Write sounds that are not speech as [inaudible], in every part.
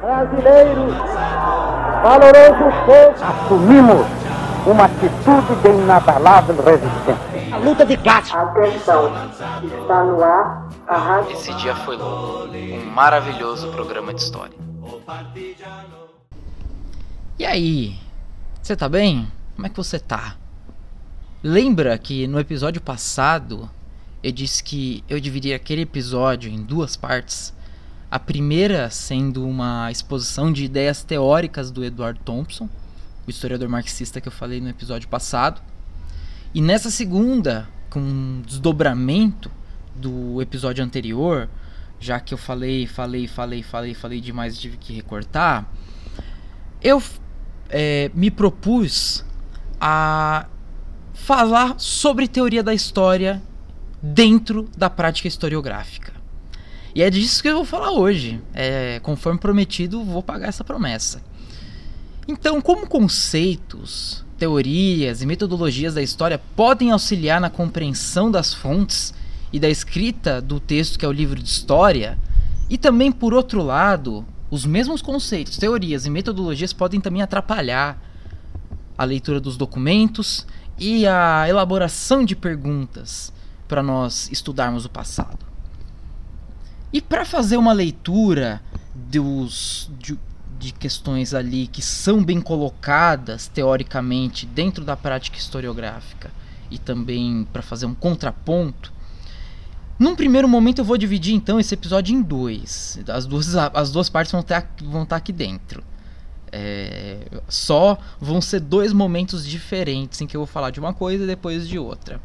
Brasileiros, valoroso povo, assumimos uma atitude de inabalável resistência. A luta de classe. Atenção, está no ar a rádio. Esse dia foi louco. Um maravilhoso programa de história. E aí? Você tá bem? Como é que você tá? Lembra que no episódio passado eu disse que eu dividiria aquele episódio em duas partes? A primeira sendo uma exposição de ideias teóricas do Edward Thompson, o historiador marxista que eu falei no episódio passado. E nessa segunda, com um desdobramento do episódio anterior, já que eu falei, falei, falei, falei, falei demais e tive que recortar, eu é, me propus a falar sobre teoria da história dentro da prática historiográfica. E é disso que eu vou falar hoje. É, conforme prometido, vou pagar essa promessa. Então, como conceitos, teorias e metodologias da história podem auxiliar na compreensão das fontes e da escrita do texto que é o livro de história, e também, por outro lado, os mesmos conceitos, teorias e metodologias podem também atrapalhar a leitura dos documentos e a elaboração de perguntas para nós estudarmos o passado. E para fazer uma leitura dos, de, de questões ali que são bem colocadas teoricamente dentro da prática historiográfica e também para fazer um contraponto, num primeiro momento eu vou dividir então esse episódio em dois. As duas, as duas partes vão estar, vão estar aqui dentro. É, só vão ser dois momentos diferentes em que eu vou falar de uma coisa e depois de outra.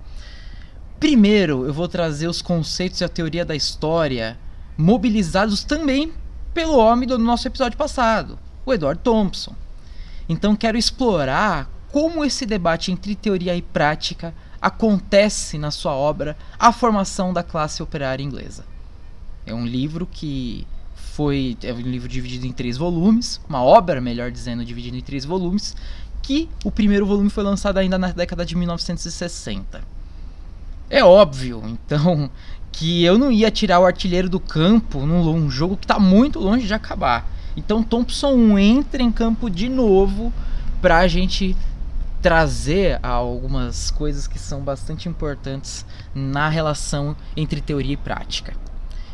Primeiro, eu vou trazer os conceitos e a teoria da história mobilizados também pelo homem do nosso episódio passado, o Edward Thompson. Então, quero explorar como esse debate entre teoria e prática acontece na sua obra A Formação da Classe Operária Inglesa. É um livro que foi é um livro dividido em três volumes, uma obra, melhor dizendo, dividida em três volumes, que o primeiro volume foi lançado ainda na década de 1960. É óbvio, então, que eu não ia tirar o artilheiro do campo num jogo que está muito longe de acabar. Então Thompson entra em campo de novo para a gente trazer algumas coisas que são bastante importantes na relação entre teoria e prática.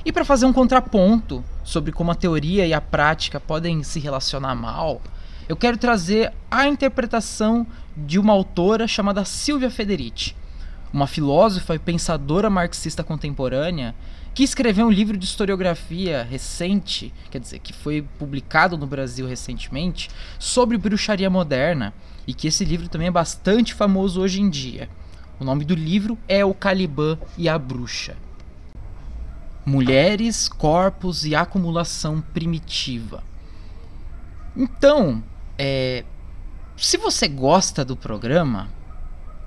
E para fazer um contraponto sobre como a teoria e a prática podem se relacionar mal, eu quero trazer a interpretação de uma autora chamada Silvia Federici, uma filósofa e pensadora marxista contemporânea que escreveu um livro de historiografia recente, quer dizer, que foi publicado no Brasil recentemente, sobre bruxaria moderna e que esse livro também é bastante famoso hoje em dia. O nome do livro é O Calibã e a Bruxa. Mulheres, corpos e acumulação primitiva. Então, é, se você gosta do programa,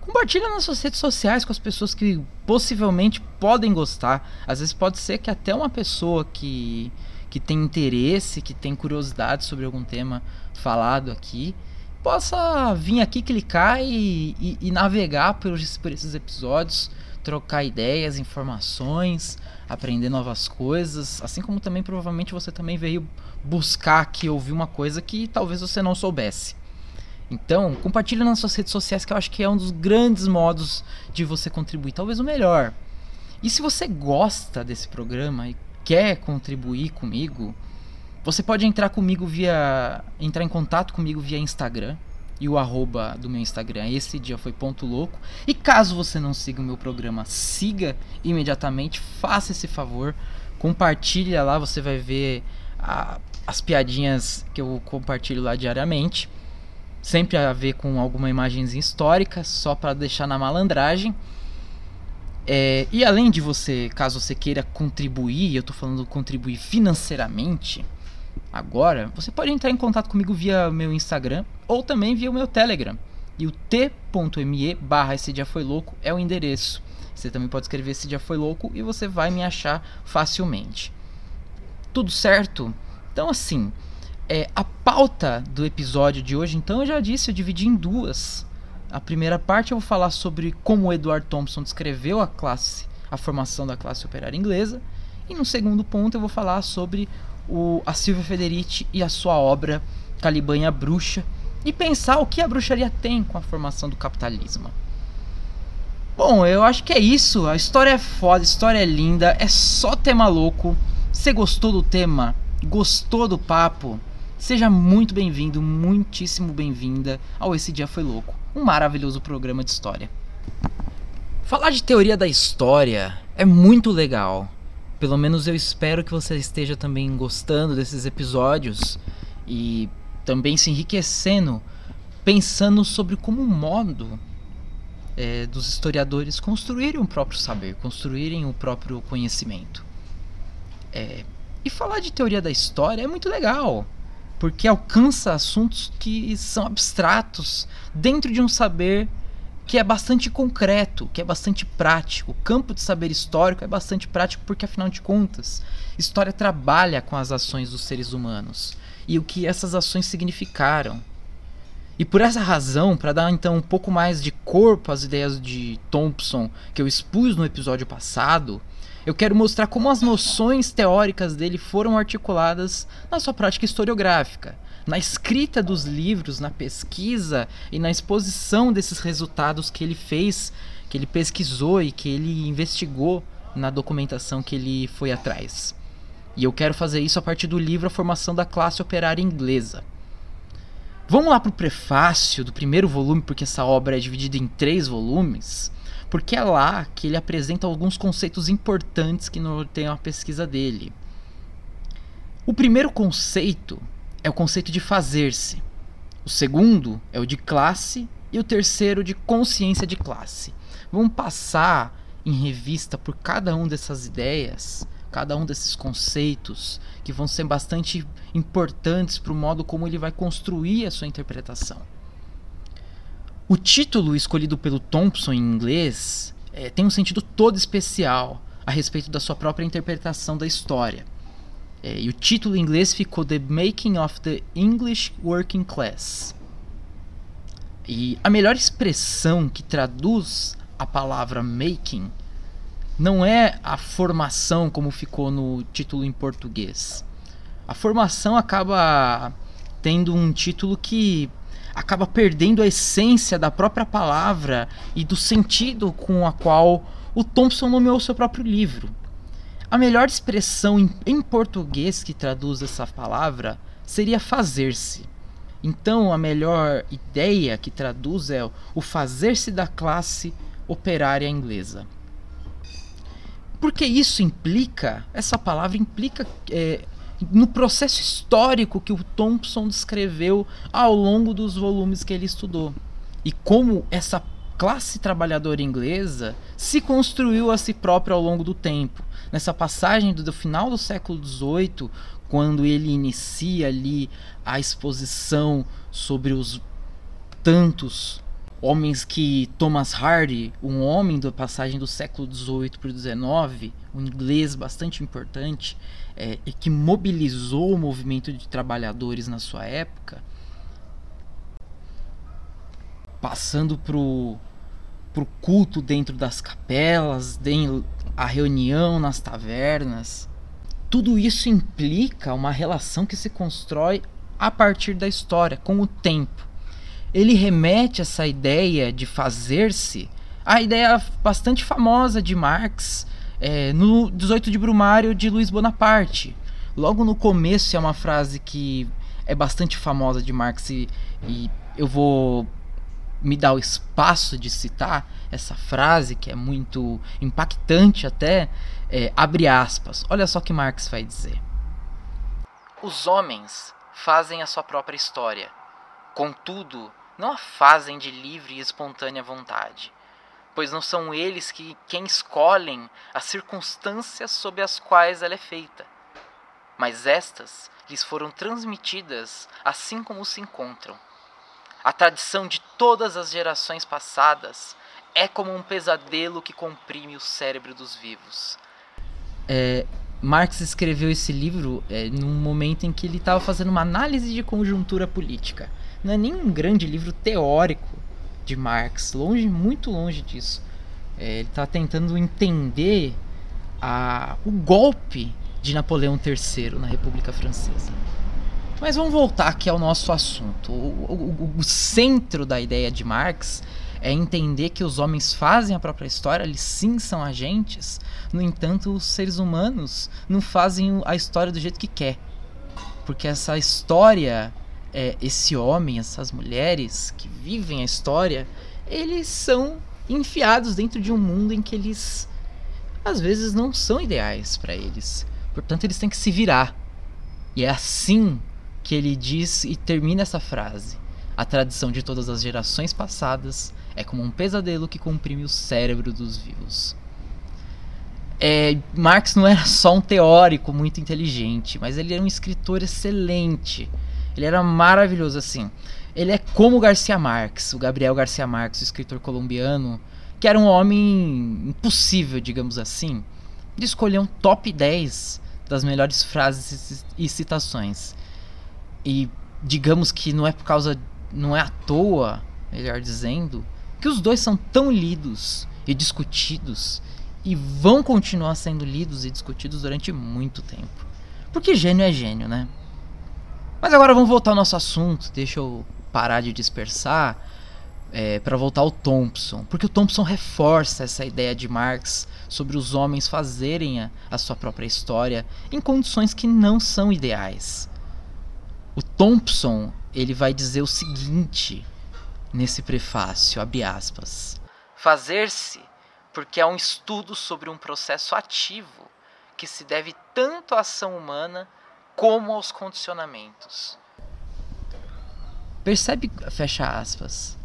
compartilha nas suas redes sociais com as pessoas que possivelmente podem gostar. Às vezes pode ser que até uma pessoa que, que tem interesse, que tem curiosidade sobre algum tema falado aqui, possa vir aqui clicar e, e, e navegar por, por esses episódios, trocar ideias, informações, aprender novas coisas, assim como também provavelmente você também veio buscar aqui ouvir uma coisa que talvez você não soubesse. Então, compartilha nas suas redes sociais que eu acho que é um dos grandes modos de você contribuir, talvez o melhor. E se você gosta desse programa e quer contribuir comigo, você pode entrar comigo via. entrar em contato comigo via Instagram. E o arroba do meu Instagram esse dia foi ponto louco. E caso você não siga o meu programa, siga imediatamente, faça esse favor, compartilha lá, você vai ver a, as piadinhas que eu compartilho lá diariamente. Sempre a ver com alguma imagenzinha histórica, só para deixar na malandragem. É, e além de você, caso você queira contribuir, eu estou falando contribuir financeiramente, agora, você pode entrar em contato comigo via meu Instagram ou também via o meu Telegram. E o t.me barra esse dia foi louco é o endereço. Você também pode escrever esse dia foi louco e você vai me achar facilmente. Tudo certo? Então assim, é, a pauta do episódio de hoje, então eu já disse, eu dividi em duas. A primeira parte eu vou falar sobre como o Edward Thompson descreveu a classe, a formação da classe operária inglesa. E no segundo ponto eu vou falar sobre o, a Silvia Federici e a sua obra Caliban e a Bruxa e pensar o que a bruxaria tem com a formação do capitalismo. Bom, eu acho que é isso. A história é foda, a história é linda, é só tema louco. Você gostou do tema? Gostou do papo? Seja muito bem-vindo, muitíssimo bem-vinda ao Esse Dia Foi Louco, um maravilhoso programa de história. Falar de teoria da história é muito legal. Pelo menos eu espero que você esteja também gostando desses episódios e também se enriquecendo, pensando sobre como o modo é, dos historiadores construírem o próprio saber, construírem o próprio conhecimento. É, e falar de teoria da história é muito legal, porque alcança assuntos que são abstratos dentro de um saber que é bastante concreto, que é bastante prático. O campo de saber histórico é bastante prático porque, afinal de contas, história trabalha com as ações dos seres humanos e o que essas ações significaram. E por essa razão, para dar então um pouco mais de corpo às ideias de Thompson que eu expus no episódio passado, eu quero mostrar como as noções teóricas dele foram articuladas na sua prática historiográfica, na escrita dos livros, na pesquisa e na exposição desses resultados que ele fez, que ele pesquisou e que ele investigou na documentação que ele foi atrás. E eu quero fazer isso a partir do livro A Formação da Classe Operária Inglesa. Vamos lá para o prefácio do primeiro volume, porque essa obra é dividida em três volumes, porque é lá que ele apresenta alguns conceitos importantes que norteiam a pesquisa dele. O primeiro conceito é o conceito de fazer-se. O segundo é o de classe e o terceiro de consciência de classe. Vamos passar em revista por cada um dessas ideias cada um desses conceitos que vão ser bastante importantes para o modo como ele vai construir a sua interpretação. O título escolhido pelo Thompson em inglês é, tem um sentido todo especial a respeito da sua própria interpretação da história. É, e o título em inglês ficou The Making of the English Working Class. E a melhor expressão que traduz a palavra making não é a formação como ficou no título em português. A formação acaba tendo um título que acaba perdendo a essência da própria palavra e do sentido com a qual o Thompson nomeou seu próprio livro. A melhor expressão em, em português que traduz essa palavra seria fazer-se. Então, a melhor ideia que traduz é o fazer-se da classe operária inglesa. Porque isso implica, essa palavra implica é, no processo histórico que o Thompson descreveu ao longo dos volumes que ele estudou. E como essa classe trabalhadora inglesa se construiu a si própria ao longo do tempo. Nessa passagem do, final do século XVIII, quando ele inicia ali a exposição sobre os tantos homens que Thomas Hardy, um homem da passagem do século XVIII para o XIX, um inglês bastante importante, é, e que mobilizou o movimento de trabalhadores na sua época, passando pro pro culto dentro das capelas, a reunião nas tavernas. Tudo isso implica uma relação que se constrói a partir da história, com o tempo ele remete essa ideia de fazer-se à ideia bastante famosa de Marx é, no 18 de Brumário de Luiz Bonaparte. Logo no começo é uma frase que é bastante famosa de Marx e, e eu vou me dar o espaço de citar essa frase que é muito impactante até, é, abre aspas. Olha só o que Marx vai dizer. Os homens fazem a sua própria história. Contudo, não a fazem de livre e espontânea vontade, pois não são eles que quem escolhem as circunstâncias sob as quais ela é feita, mas estas lhes foram transmitidas assim como se encontram. A tradição de todas as gerações passadas é como um pesadelo que comprime o cérebro dos vivos. É, Marx escreveu esse livro é, num momento em que ele estava fazendo uma análise de conjuntura política não é nem um grande livro teórico de Marx, longe, muito longe disso. É, ele está tentando entender a, o golpe de Napoleão III na República Francesa. Mas vamos voltar aqui ao nosso assunto. O, o, o, centro da ideia de Marx é entender que os homens fazem a própria história, eles sim são agentes. No entanto, os seres humanos não fazem a história do jeito que quer. Porque essa história, é, esse homem, essas mulheres que vivem a história, eles são enfiados dentro de um mundo em que eles às vezes não são ideais para eles. Portanto, eles têm que se virar. E é assim que ele diz e termina essa frase. A tradição de todas as gerações passadas é como um pesadelo que comprime o cérebro dos vivos. É, Marx não era só um teórico muito inteligente, mas ele era um escritor excelente. Ele era maravilhoso assim. Ele é como Garcia Marques, o Gabriel Garcia Marques, o escritor colombiano, que era um homem impossível, digamos assim, de escolher um top 10 das melhores frases e citações. E digamos que não é por causa. não é à toa, melhor dizendo, que os dois são tão lidos e discutidos e vão continuar sendo lidos e discutidos durante muito tempo. Porque gênio é gênio, né? Mas agora vamos voltar ao nosso assunto. Deixa eu parar de dispersar é, para voltar ao Thompson, porque o Thompson reforça essa ideia de Marx sobre os homens fazerem a, a sua própria história em condições que não são ideais. O Thompson ele vai dizer o seguinte nesse prefácio, abre aspas. Fazer-se porque é um estudo sobre um processo ativo que se deve tanto à ação humana como aos condicionamentos. Percebe, fecha aspas.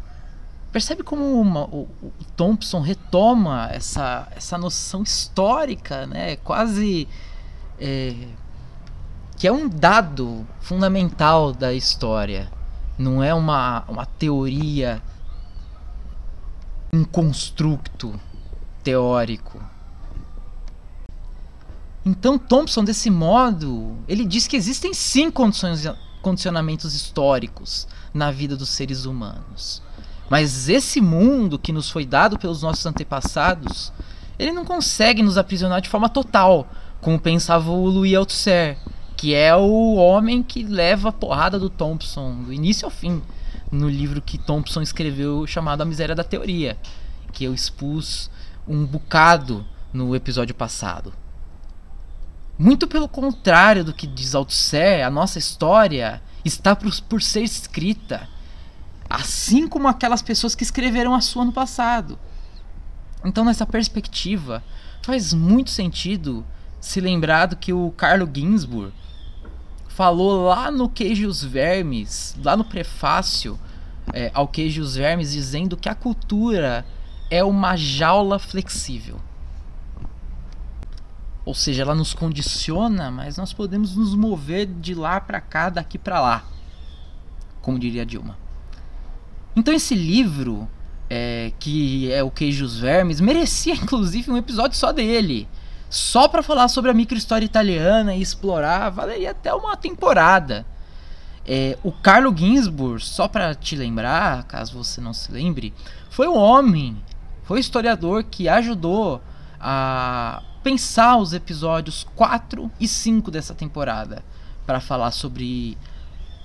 Percebe como uma, o, o, Thompson retoma essa, essa noção histórica, né? Quase é, que é um dado fundamental da história. Não é uma, uma teoria, um construto teórico. Então Thompson, desse modo, ele diz que existem sim condicionamentos históricos na vida dos seres humanos. Mas esse mundo que nos foi dado pelos nossos antepassados, ele não consegue nos aprisionar de forma total, como pensava o Louis Althusser que é o homem que leva a porrada do Thompson do início ao fim no livro que Thompson escreveu chamado A Miséria da Teoria, que eu expus um bocado no episódio passado. Muito pelo contrário do que diz Althusser, a nossa história está por, por ser escrita, assim como aquelas pessoas que escreveram a sua no passado. Então, nessa perspectiva, faz muito sentido se lembrar do que o Carlo Ginzburg falou lá no Queijo os Vermes, lá no prefácio é, ao Queijo os Vermes, dizendo que a cultura é uma jaula flexível. Ou seja, ela nos condiciona, mas nós podemos nos mover de lá para cá, daqui para lá, como diria Dilma. Então esse livro, é, que é o Queijo e os Vermes, merecia [laughs] inclusive um episódio só dele só para falar sobre a microhistória italiana e explorar, valeria até uma temporada. É, o Carlo Ginzburg, só para te lembrar, caso você não se lembre, foi um homem, foi um historiador que ajudou a pensar os episódios 4 e 5 dessa temporada para falar sobre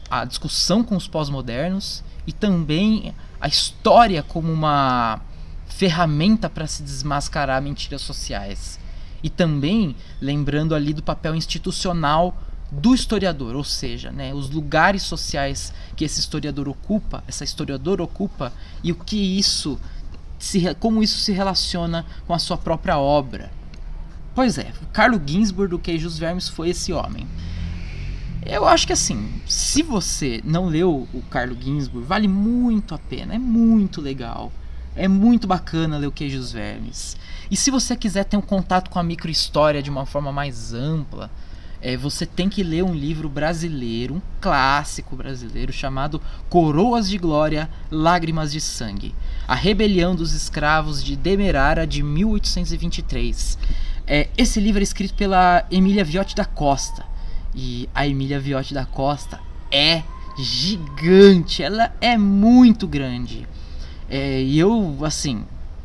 a discussão com os pós-modernos e também a história como uma ferramenta para se desmascarar mentiras sociais e também lembrando ali do papel institucional do historiador, ou seja, né, os lugares sociais que esse historiador ocupa, essa historiadora ocupa e o que isso se, como isso se relaciona com a sua própria obra. Pois é, Carlo Ginzburg do Queijos Vermes foi esse homem. Eu acho que assim, se você não leu o Carlo Ginzburg, vale muito a pena, é muito legal. É muito bacana ler o Queijos Vermes. E se você quiser ter um contato com a microhistória de uma forma mais ampla, é, você tem que ler um livro brasileiro, um clássico brasileiro, chamado Coroas de Glória, Lágrimas de Sangue. A Rebelião dos Escravos de Demerara, de 1823. É, esse livro é escrito pela Emília Viotti da Costa. E a Emília Viotti da Costa é gigante, ela é muito grande. É, e eu, assim,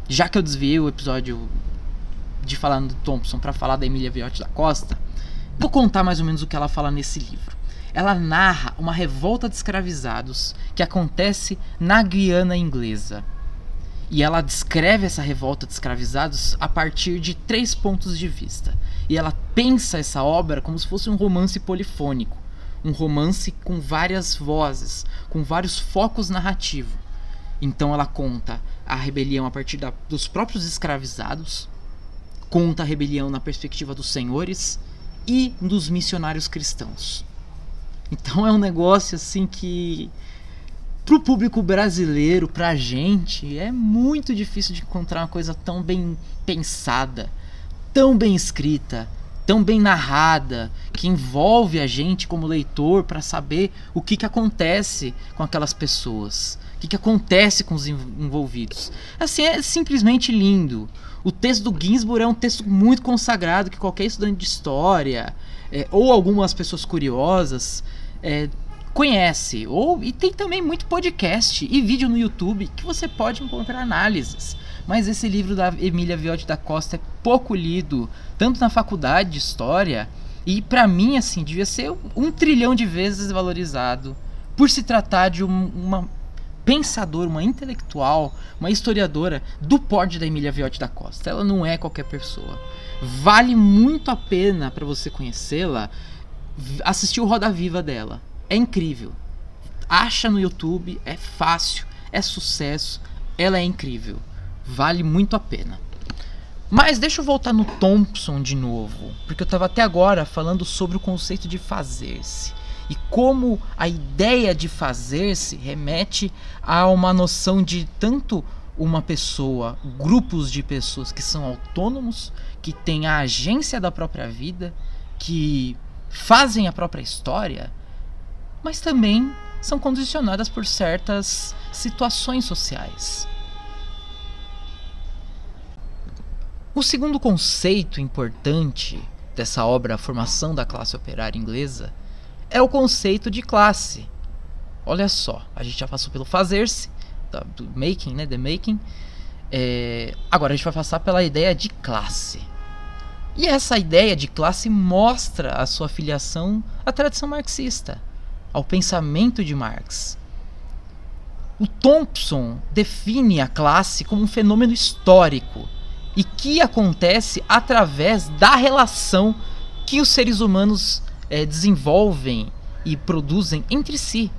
já que eu desviei o episódio de falar do Thompson para falar da Emília Viotti da Costa, Vou contar mais ou menos o que ela fala nesse livro. Ela narra uma revolta de escravizados que acontece na Guiana inglesa. E ela descreve essa revolta de escravizados a partir de três pontos de vista. E ela pensa essa obra como se fosse um romance polifônico, um romance com várias vozes, com vários focos narrativos. Então ela conta a rebelião a partir da, dos próprios escravizados, conta a rebelião na perspectiva dos senhores e dos missionários cristãos. Então é um negócio assim que pro público brasileiro, pra gente, é muito difícil de encontrar uma coisa tão bem pensada, tão bem escrita, tão bem narrada, que envolve a gente como leitor para saber o que, que acontece com aquelas pessoas, o que, que acontece com os envolvidos. Assim, é simplesmente lindo. O texto do Ginsburg é um texto muito consagrado que qualquer estudante de história é, ou algumas pessoas curiosas é, conhece. Ou e tem também muito podcast e vídeo no YouTube que você pode encontrar análises. Mas esse livro da Emília Viotti da Costa é pouco lido, tanto na faculdade de história e para mim assim devia ser um trilhão de vezes valorizado por se tratar de um, uma pensadora, uma intelectual, uma historiadora do porte da Emília Viotti da Costa. Ela não é qualquer pessoa. Vale muito a pena para você conhecê-la assistir o Roda Viva dela. É incrível. Acha no YouTube, é fácil, é sucesso, ela é incrível. Vale muito a pena. Mas deixa eu voltar no Thompson de novo, porque eu estava até agora falando sobre o conceito de fazer-se e como a ideia de fazer-se remete a uma noção de tanto uma pessoa, grupos de pessoas que são autônomos, que têm a agência da própria vida, que fazem a própria história, mas também são condicionadas por certas situações sociais. O segundo conceito importante dessa obra, A Formação da Classe Operária Inglesa, é o conceito de classe. Olha só, a gente já passou pelo fazer-se, do making, né, the making. É, agora a gente vai passar pela ideia de classe. E essa ideia de classe mostra a sua filiação à tradição marxista, ao pensamento de Marx. O Thompson define a classe como um fenômeno histórico e que acontece através da relação que os seres humanos é, desenvolvem e produzem entre si.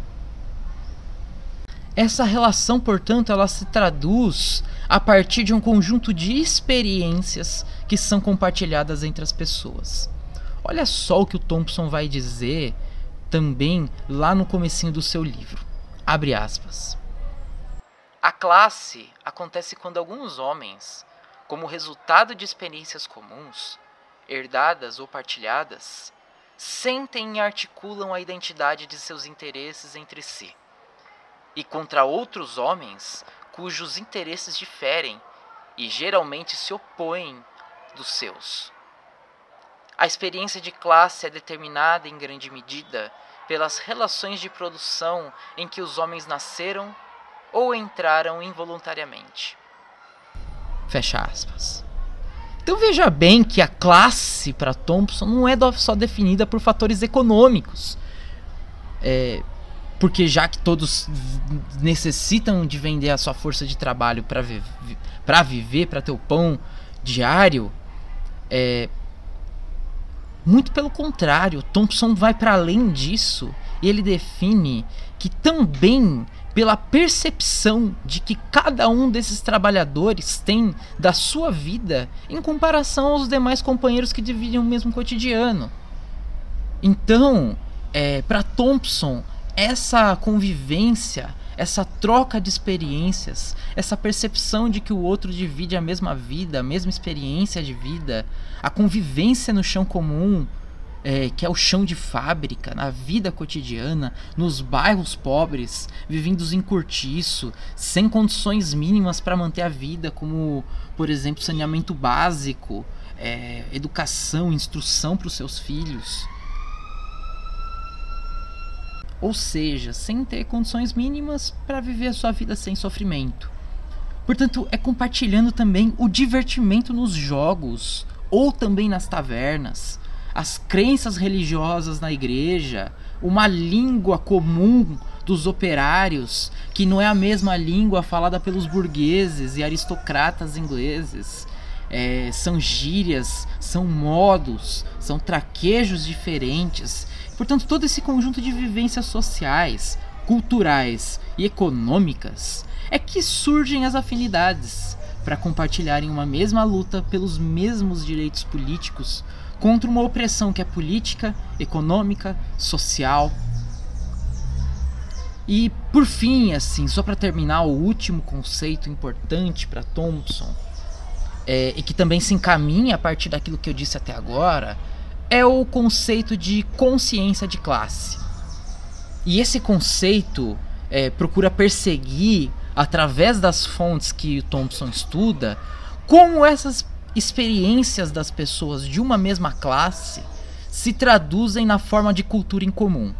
Essa relação, portanto, ela se traduz a partir de um conjunto de experiências que são compartilhadas entre as pessoas. Olha só o que o Thompson vai dizer também lá no comecinho do seu livro. Abre aspas. A classe acontece quando alguns homens, como resultado de experiências comuns, herdadas ou partilhadas, sentem e articulam a identidade de seus interesses entre si, e contra outros homens cujos interesses diferem e geralmente se opõem dos seus. A experiência de classe é determinada em grande medida pelas relações de produção em que os homens nasceram ou entraram involuntariamente. Fecha aspas. Então veja bem que a classe para Thompson não é só definida por fatores econômicos. É, porque já que todos necessitam de vender a sua força de trabalho para vi viver, para ter o pão diário, é, muito pelo contrário, Thompson vai para além disso ele define que também pela percepção de que cada um desses trabalhadores tem da sua vida em comparação aos demais companheiros que dividem o mesmo cotidiano. Então, é, para Thompson, essa convivência, essa troca de experiências, essa percepção de que o outro divide a mesma vida, a mesma experiência de vida, a convivência no chão comum, é, que é o chão de fábrica, na vida cotidiana, nos bairros pobres, vivendo em cortiço, sem condições mínimas para manter a vida, como, por exemplo, saneamento básico, é, educação, instrução para os seus filhos. Ou seja, sem ter condições mínimas para viver a sua vida sem sofrimento. Portanto, é compartilhando também o divertimento nos jogos ou também nas tavernas as crenças religiosas na igreja, uma língua comum dos operários, que não é a mesma língua falada pelos burgueses e aristocratas ingleses. É, são gírias, são modos, são traquejos diferentes. Portanto, todo esse conjunto de vivências sociais, culturais e econômicas é que surgem as afinidades para compartilharem uma mesma luta pelos mesmos direitos políticos contra uma opressão que é política, econômica, social. E por fim, assim, só para terminar, o último conceito importante para Thompson é, e que também se encaminha a partir daquilo que eu disse até agora é o conceito de consciência de classe. E esse conceito é, procura perseguir através das fontes que Thompson estuda, como essas experiências das pessoas de uma mesma classe se traduzem na forma de cultura em comum.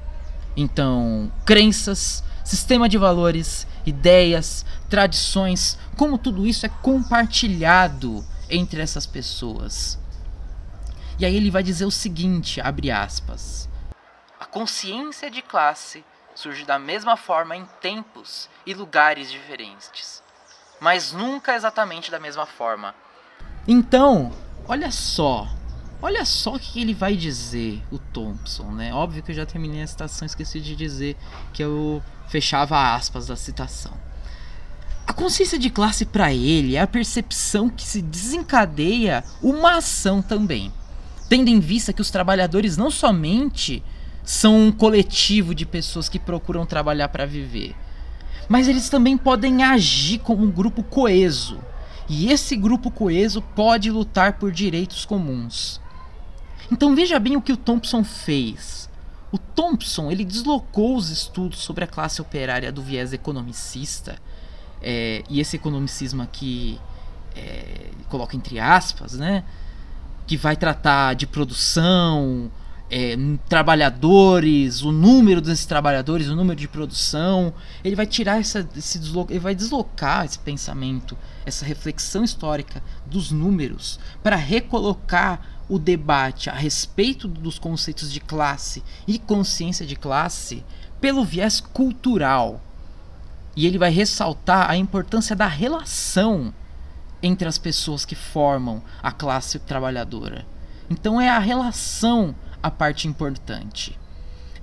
Então, crenças, sistema de valores, ideias, tradições, como tudo isso é compartilhado entre essas pessoas. E aí ele vai dizer o seguinte, abre aspas: A consciência de classe surge da mesma forma em tempos e lugares diferentes, mas nunca exatamente da mesma forma. Então, olha só, olha só o que ele vai dizer, o Thompson, né? Óbvio que eu já terminei a citação, esqueci de dizer que eu fechava aspas da citação. A consciência de classe para ele é a percepção que se desencadeia uma ação também, tendo em vista que os trabalhadores não somente são um coletivo de pessoas que procuram trabalhar para viver. Mas eles também podem agir como um grupo coeso. E esse grupo coeso pode lutar por direitos comuns. Então veja bem o que o Thompson fez. O Thompson ele deslocou os estudos sobre a classe operária do viés economicista, é, e esse economicismo aqui é, coloca entre aspas, né, que vai tratar de produção, é, trabalhadores, o número desses trabalhadores, o número de produção. Ele vai tirar essa, esse ele vai deslocar esse pensamento, essa reflexão histórica dos números para recolocar o debate a respeito dos conceitos de classe e consciência de classe pelo viés cultural. E ele vai ressaltar a importância da relação entre as pessoas que formam a classe trabalhadora. Então é a relação a parte importante.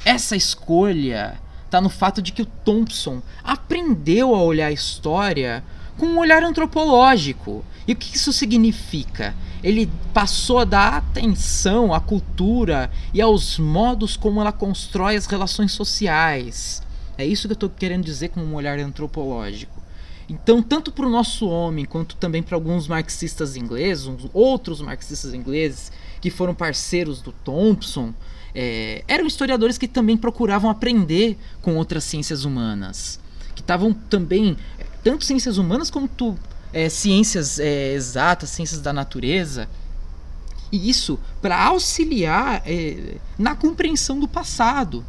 Essa escolha está no fato de que o Thompson aprendeu a olhar a história com um olhar antropológico. E o que isso significa? Ele passou a dar atenção à cultura e aos modos como ela constrói as relações sociais. É isso que eu estou querendo dizer com um olhar antropológico. Então, tanto para o nosso homem quanto também para alguns marxistas ingleses, outros marxistas ingleses que foram parceiros do Thompson, é, eram historiadores que também procuravam aprender com outras ciências humanas, que estavam também tanto ciências humanas quanto é, ciências é, exatas, ciências da natureza, e isso para auxiliar é, na compreensão do passado.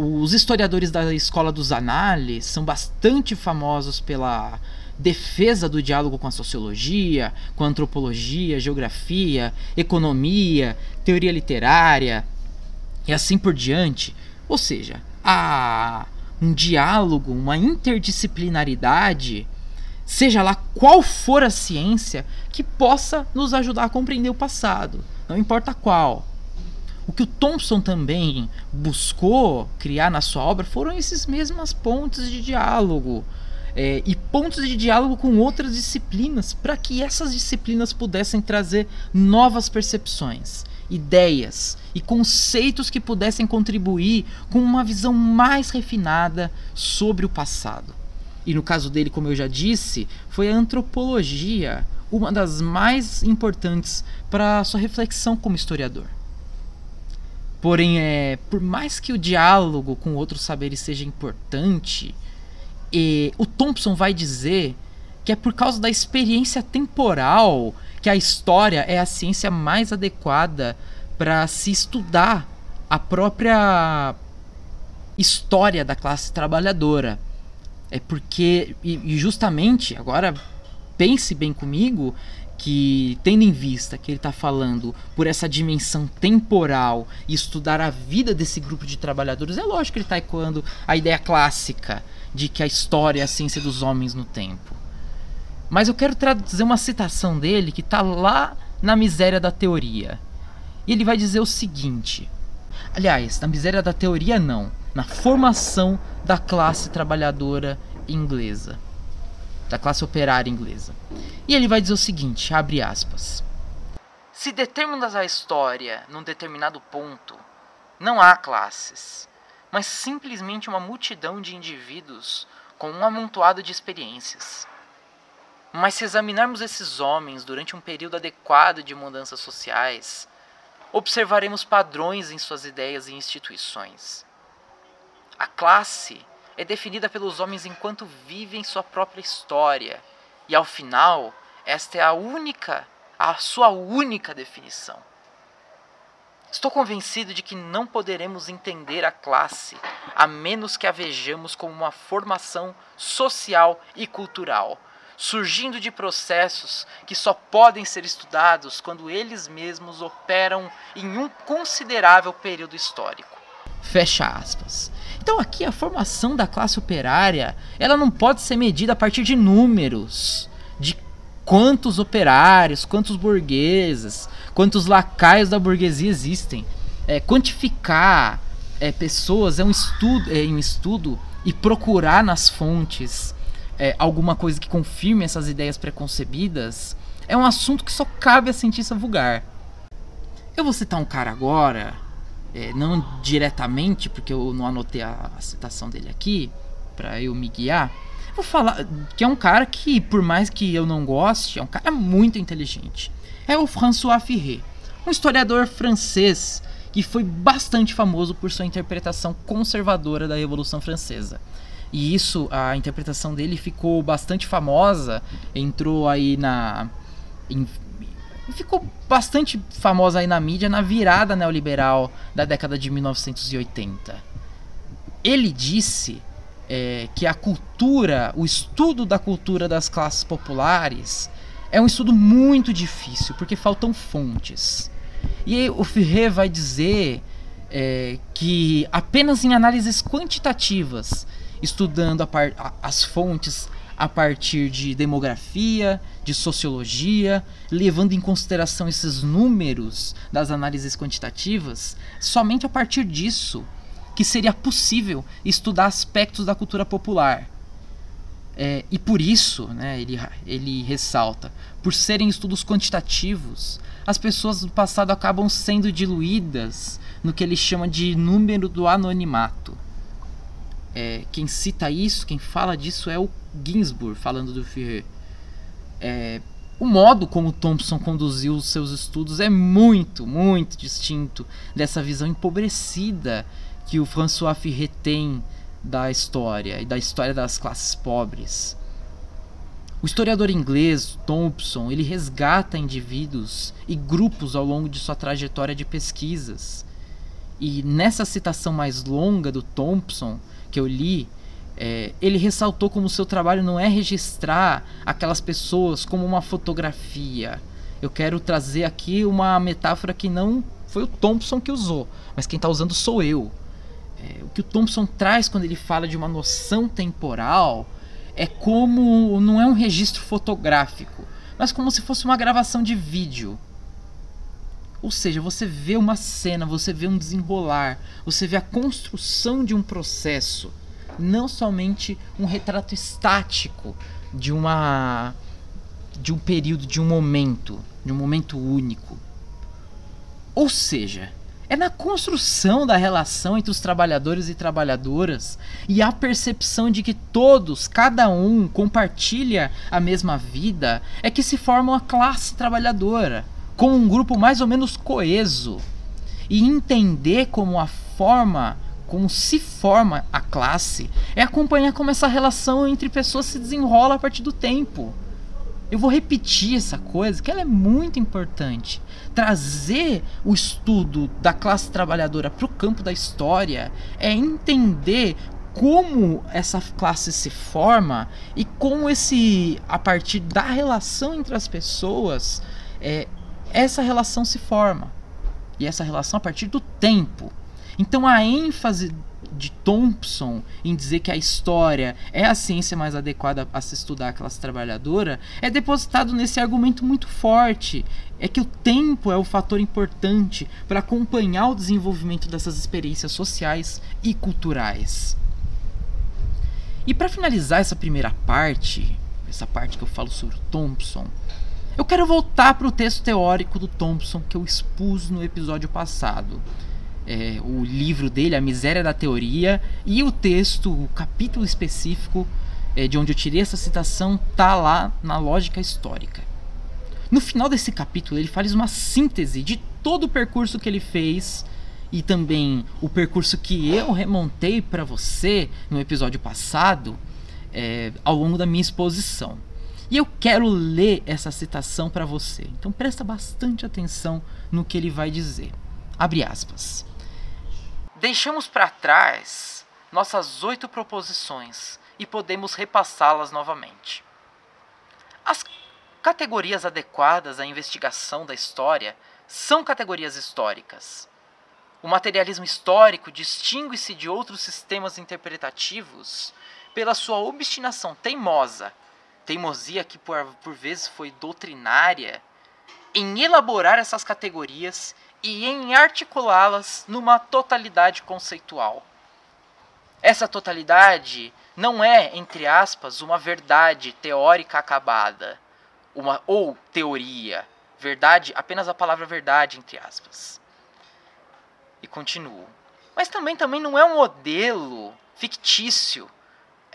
Os historiadores da escola dos Anales são bastante famosos pela defesa do diálogo com a sociologia, com a antropologia, geografia, economia, teoria literária e assim por diante. Ou seja, há um diálogo, uma interdisciplinaridade, seja lá qual for a ciência, que possa nos ajudar a compreender o passado, não importa qual. O que o Thompson também buscou criar na sua obra foram essas mesmas pontes de diálogo é, e pontos de diálogo com outras disciplinas, para que essas disciplinas pudessem trazer novas percepções, ideias e conceitos que pudessem contribuir com uma visão mais refinada sobre o passado. E no caso dele, como eu já disse, foi a antropologia uma das mais importantes para sua reflexão como historiador. Porém, é, por mais que o diálogo com outros saberes seja importante, e o Thompson vai dizer que é por causa da experiência temporal que a história é a ciência mais adequada para se estudar a própria história da classe trabalhadora. É porque, e justamente, agora pense bem comigo, que, tendo em vista que ele está falando por essa dimensão temporal e estudar a vida desse grupo de trabalhadores, é lógico que ele está ecoando a ideia clássica de que a história é a ciência dos homens no tempo. Mas eu quero trazer uma citação dele que está lá na miséria da teoria. E ele vai dizer o seguinte: aliás, na miséria da teoria, não, na formação da classe trabalhadora inglesa, da classe operária inglesa. E ele vai dizer o seguinte: abre aspas. Se determinas a história num determinado ponto, não há classes, mas simplesmente uma multidão de indivíduos com um amontoado de experiências. Mas se examinarmos esses homens durante um período adequado de mudanças sociais, observaremos padrões em suas ideias e instituições. A classe é definida pelos homens enquanto vivem sua própria história, e ao final, esta é a única, a sua única definição. Estou convencido de que não poderemos entender a classe a menos que a vejamos como uma formação social e cultural, surgindo de processos que só podem ser estudados quando eles mesmos operam em um considerável período histórico. Fecha aspas. Então aqui a formação da classe operária, ela não pode ser medida a partir de números, de quantos operários, quantos burgueses, quantos lacaios da burguesia existem. É, quantificar é, pessoas é um estudo, é um estudo e procurar nas fontes é, alguma coisa que confirme essas ideias preconcebidas é um assunto que só cabe a cientista vulgar. Eu vou citar um cara agora, é, não diretamente, porque eu não anotei a, a citação dele aqui, para eu me guiar. Vou falar que é um cara que, por mais que eu não goste, é um cara muito inteligente. É o François Ferré, um historiador francês que foi bastante famoso por sua interpretação conservadora da Revolução Francesa. E isso, a interpretação dele ficou bastante famosa, entrou aí na. Em, ficou bastante famosa aí na mídia na virada neoliberal da década de 1980. Ele disse é, que a cultura, o estudo da cultura das classes populares, é um estudo muito difícil, porque faltam fontes. E o Ferrer vai dizer é, que apenas em análises quantitativas estudando par, as fontes a partir de demografia, de sociologia, levando em consideração esses números das análises quantitativas, somente a partir disso que seria possível estudar aspectos da cultura popular. É, e por isso, né, ele, ele ressalta, por serem estudos quantitativos, as pessoas do passado acabam sendo diluídas no que ele chama de número do anonimato é, quem cita isso, quem fala disso é o Ginsburg, falando do Führer. É, o modo como Thompson conduziu os seus estudos é muito, muito distinto dessa visão empobrecida que o François Ferré tem da história e da história das classes pobres. O historiador inglês Thompson ele resgata indivíduos e grupos ao longo de sua trajetória de pesquisas. E nessa citação mais longa do Thompson, que eu li, é, ele ressaltou como seu trabalho não é registrar aquelas pessoas como uma fotografia. Eu quero trazer aqui uma metáfora que não foi o Thompson que usou, mas quem está usando sou eu. É, o que o Thompson traz quando ele fala de uma noção temporal é como não é um registro fotográfico, mas como se fosse uma gravação de vídeo. Ou seja, você vê uma cena, você vê um desenrolar, você vê a construção de um processo, não somente um retrato estático de uma de um período, de um momento, de um momento único. Ou seja, é na construção da relação entre os trabalhadores e trabalhadoras e a percepção de que todos, cada um, compartilha a mesma vida, é que se forma uma classe trabalhadora com um grupo mais ou menos coeso e entender como a forma como se forma a classe é acompanhar como essa relação entre pessoas se desenrola a partir do tempo. Eu vou repetir essa coisa, que ela é muito importante. Trazer o estudo da classe trabalhadora para o campo da história é entender como essa classe se forma e como esse a partir da relação entre as pessoas é, essa relação se forma e essa relação a partir do tempo então a ênfase de Thompson em dizer que a história é a ciência mais adequada a se estudar a classe trabalhadora é depositado nesse argumento muito forte. É que o tempo é o fator importante para acompanhar o desenvolvimento dessas experiências sociais e culturais. E para finalizar essa primeira parte, essa parte que eu falo sobre o Thompson, eu quero voltar para o texto teórico do Thompson que eu expus no episódio passado é, o livro dele, A Miséria da Teoria, e o texto, o capítulo específico é, de onde eu tirei essa citação, tá lá na lógica histórica. No final desse capítulo, ele faz uma síntese de todo o percurso que ele fez e também o percurso que eu remontei para você no episódio passado é, ao longo da minha exposição. E eu quero ler essa citação para você. Então presta bastante atenção no que ele vai dizer. Abre aspas. Deixamos para trás nossas oito proposições e podemos repassá-las novamente. As categorias adequadas à investigação da história são categorias históricas. O materialismo histórico distingue-se de outros sistemas interpretativos pela sua obstinação teimosa, teimosia que por, por vezes foi doutrinária, em elaborar essas categorias e em articulá-las numa totalidade conceitual. Essa totalidade não é, entre aspas, uma verdade teórica acabada, uma ou teoria. Verdade, apenas a palavra verdade, entre aspas. E continuo. Mas também, também não é um modelo fictício.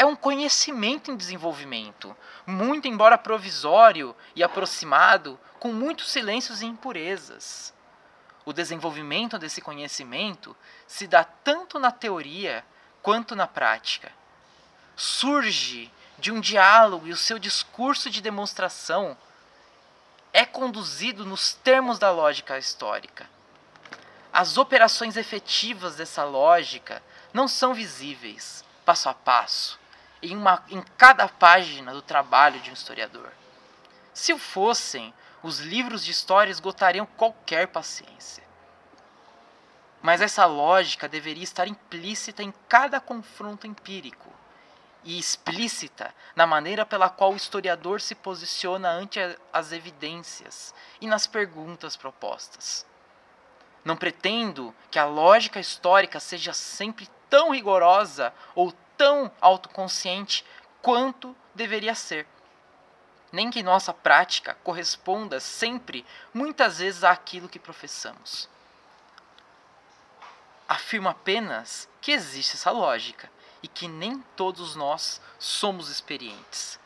É um conhecimento em desenvolvimento, muito embora provisório e aproximado, com muitos silêncios e impurezas. O desenvolvimento desse conhecimento se dá tanto na teoria quanto na prática. Surge de um diálogo e o seu discurso de demonstração é conduzido nos termos da lógica histórica. As operações efetivas dessa lógica não são visíveis, passo a passo, em, uma, em cada página do trabalho de um historiador. Se o fossem, os livros de história esgotariam qualquer paciência. Mas essa lógica deveria estar implícita em cada confronto empírico e explícita na maneira pela qual o historiador se posiciona ante as evidências e nas perguntas propostas. Não pretendo que a lógica histórica seja sempre tão rigorosa ou tão autoconsciente quanto deveria ser nem que nossa prática corresponda sempre, muitas vezes, àquilo que professamos. Afirmo apenas que existe essa lógica e que nem todos nós somos experientes.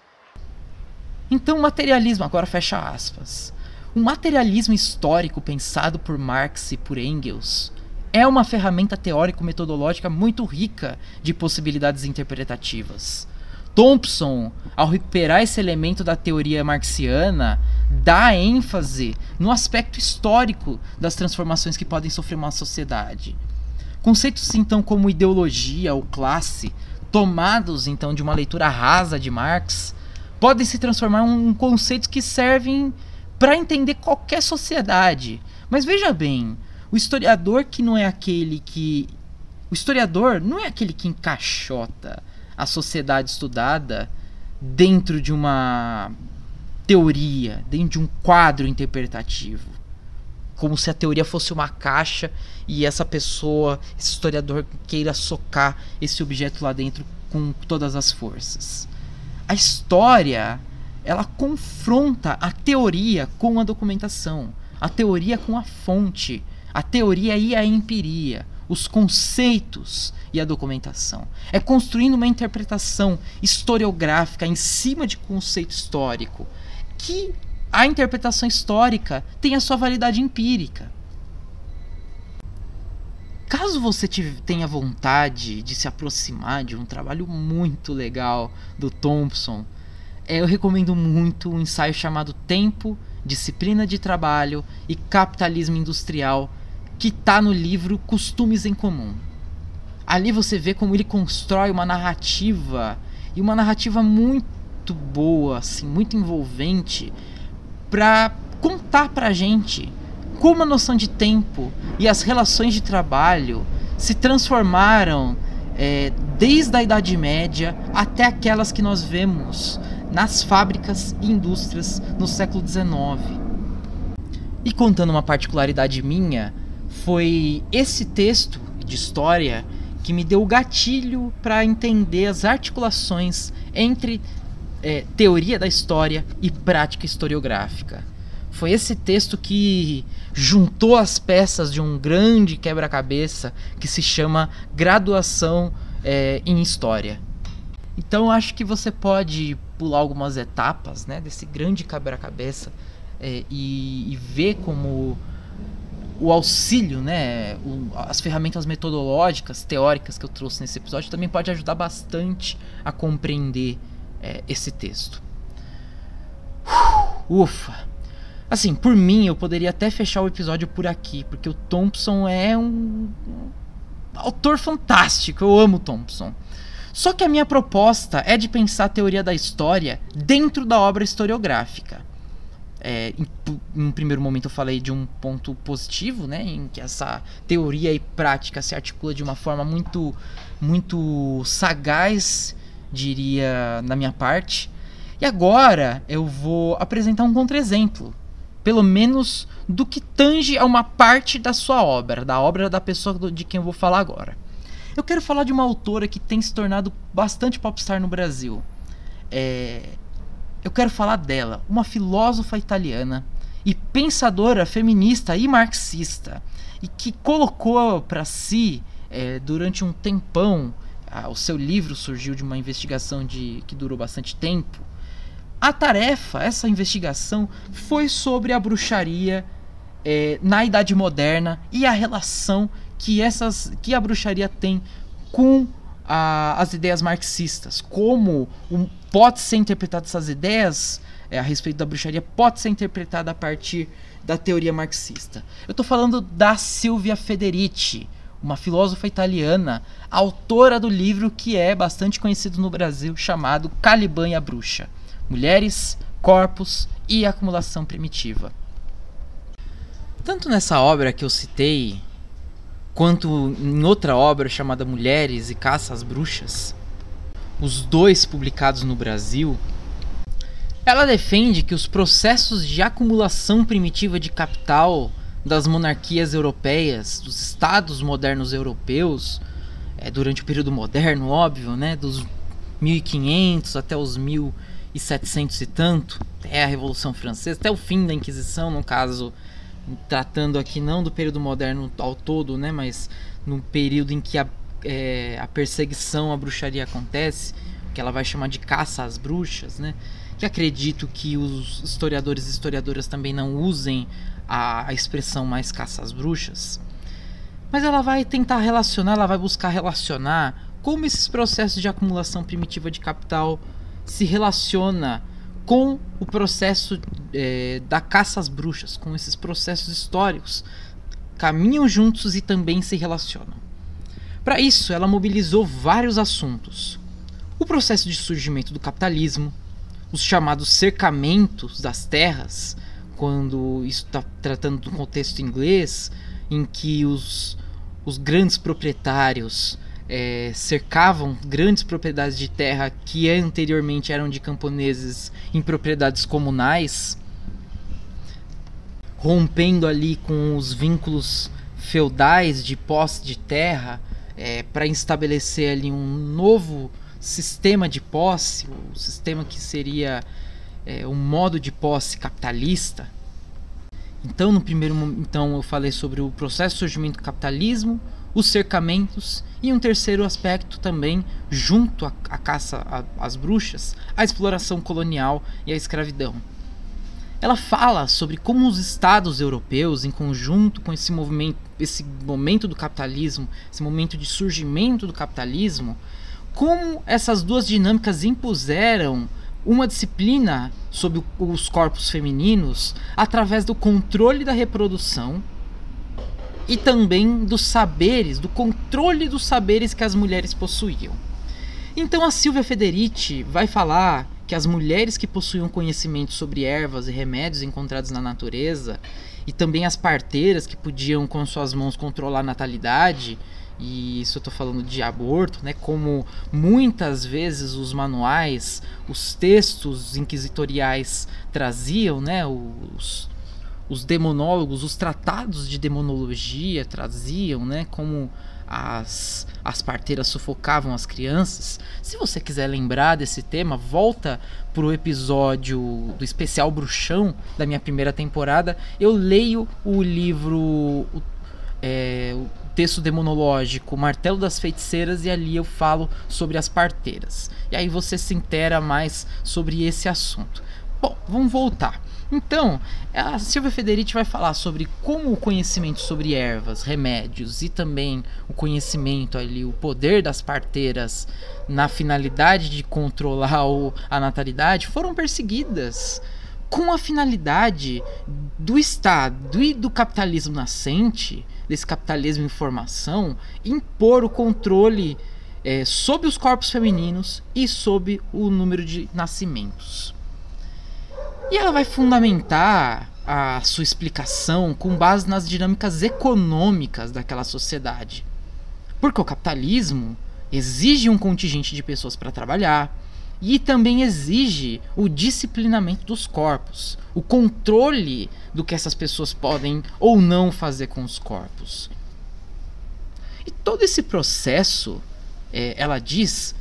Então, o materialismo, agora fecha aspas. O materialismo histórico pensado por Marx e por Engels é uma ferramenta teórico-metodológica muito rica de possibilidades interpretativas. Thompson, ao recuperar esse elemento da teoria marxiana, dá ênfase no aspecto histórico das transformações que podem sofrer uma sociedade. Conceitos então como ideologia ou classe, tomados então de uma leitura rasa de Marx, podem se transformar em conceitos que servem para entender qualquer sociedade. Mas veja bem, o historiador que não é aquele que o historiador não é aquele que encaixota a sociedade estudada dentro de uma teoria, dentro de um quadro interpretativo. Como se a teoria fosse uma caixa e essa pessoa, esse historiador, queira socar esse objeto lá dentro com todas as forças. A história, ela confronta a teoria com a documentação, a teoria com a fonte, a teoria e a empiria os conceitos e a documentação. É construindo uma interpretação historiográfica em cima de conceito histórico que a interpretação histórica tem a sua validade empírica. Caso você tenha vontade de se aproximar de um trabalho muito legal do Thompson, é, eu recomendo muito um ensaio chamado Tempo, Disciplina de Trabalho e Capitalismo Industrial que está no livro Costumes em Comum. Ali você vê como ele constrói uma narrativa e uma narrativa muito boa, assim, muito envolvente para contar pra gente como a noção de tempo e as relações de trabalho se transformaram é, desde a Idade Média até aquelas que nós vemos nas fábricas e indústrias no século XIX. E contando uma particularidade minha, foi esse texto de história que me deu o gatilho para entender as articulações entre é, teoria da história e prática historiográfica. Foi esse texto que juntou as peças de um grande quebra-cabeça que se chama Graduação é, em História. Então acho que você pode pular algumas etapas né, desse grande quebra-cabeça é, e, e, ver como o auxílio, né, o, as ferramentas metodológicas, teóricas que eu trouxe nesse episódio também pode ajudar bastante a compreender é, esse texto. Ufa! Assim, por mim, eu poderia até fechar o episódio por aqui, porque o Thompson é um, autor fantástico. Eu amo Thompson. Só que a minha proposta é de pensar a teoria da história dentro da obra historiográfica. É, em, em, um primeiro momento eu falei de um ponto positivo, né, em que essa teoria e prática se articula de uma forma muito, muito sagaz, diria na minha parte. E agora eu vou apresentar um contra-exemplo, pelo menos do que tange a uma parte da sua obra, da obra da pessoa de quem eu vou falar agora. Eu quero falar de uma autora que tem se tornado bastante popstar no Brasil. É... Eu quero falar dela, uma filósofa italiana e pensadora feminista e marxista, e que colocou para si, é, durante um tempão, o seu livro surgiu de uma investigação de, que durou bastante tempo. A tarefa, essa investigação, foi sobre a bruxaria é, na Idade Moderna e a relação que essas que a bruxaria tem com a, as ideias marxistas, como um, pode ser interpretada essas ideias é, a respeito da bruxaria pode ser interpretada a partir da teoria marxista. Eu estou falando da Silvia Federici, uma filósofa italiana, autora do livro que é bastante conhecido no Brasil chamado Caliban e a Bruxa: Mulheres, Corpos e Acumulação Primitiva. Tanto nessa obra que eu citei, quanto em outra obra chamada Mulheres e Caça às Bruxas, os dois publicados no Brasil, ela defende que os processos de acumulação primitiva de capital das monarquias europeias, dos estados modernos europeus, é, durante o período moderno, óbvio, né, dos 1500 até os 1700 e tanto, até a Revolução Francesa, até o fim da Inquisição, no caso tratando aqui não do período moderno ao todo, né, mas no período em que a, é, a perseguição à bruxaria acontece, que ela vai chamar de caça às bruxas, né, que acredito que os historiadores e historiadoras também não usem a, a expressão mais caça às bruxas, mas ela vai tentar relacionar, ela vai buscar relacionar como esses processos de acumulação primitiva de capital se relaciona com o processo é, da caça às bruxas, com esses processos históricos, caminham juntos e também se relacionam. Para isso, ela mobilizou vários assuntos: o processo de surgimento do capitalismo, os chamados cercamentos das terras, quando isso está tratando do contexto inglês, em que os, os grandes proprietários é, cercavam grandes propriedades de terra que anteriormente eram de camponeses em propriedades comunais, rompendo ali com os vínculos feudais de posse de terra é, para estabelecer ali um novo sistema de posse, o um sistema que seria é, um modo de posse capitalista. Então, no primeiro então eu falei sobre o processo de surgimento do capitalismo, os cercamentos e um terceiro aspecto também, junto à, à caça às bruxas, a exploração colonial e a escravidão. Ela fala sobre como os estados europeus, em conjunto com esse movimento, esse momento do capitalismo, esse momento de surgimento do capitalismo, como essas duas dinâmicas impuseram uma disciplina sobre os corpos femininos através do controle da reprodução e também dos saberes, do controle dos saberes que as mulheres possuíam. Então a Silvia Federici vai falar que as mulheres que possuíam conhecimento sobre ervas e remédios encontrados na natureza e também as parteiras que podiam com suas mãos controlar a natalidade e isso eu estou falando de aborto, né? Como muitas vezes os manuais, os textos inquisitoriais traziam, né? Os, os demonólogos, os tratados de demonologia traziam, né? Como as, as parteiras sufocavam as crianças. Se você quiser lembrar desse tema, volta pro episódio do especial Bruxão da minha primeira temporada. Eu leio o livro, o, é, o texto demonológico Martelo das Feiticeiras e ali eu falo sobre as parteiras. E aí você se intera mais sobre esse assunto. Bom, vamos voltar. Então, a Silvia Federici vai falar sobre como o conhecimento sobre ervas, remédios e também o conhecimento ali, o poder das parteiras na finalidade de controlar o, a natalidade foram perseguidas com a finalidade do Estado e do capitalismo nascente desse capitalismo em formação, impor o controle é, sobre os corpos femininos e sobre o número de nascimentos. E ela vai fundamentar a sua explicação com base nas dinâmicas econômicas daquela sociedade. Porque o capitalismo exige um contingente de pessoas para trabalhar, e também exige o disciplinamento dos corpos, o controle do que essas pessoas podem ou não fazer com os corpos. E todo esse processo, é, ela diz,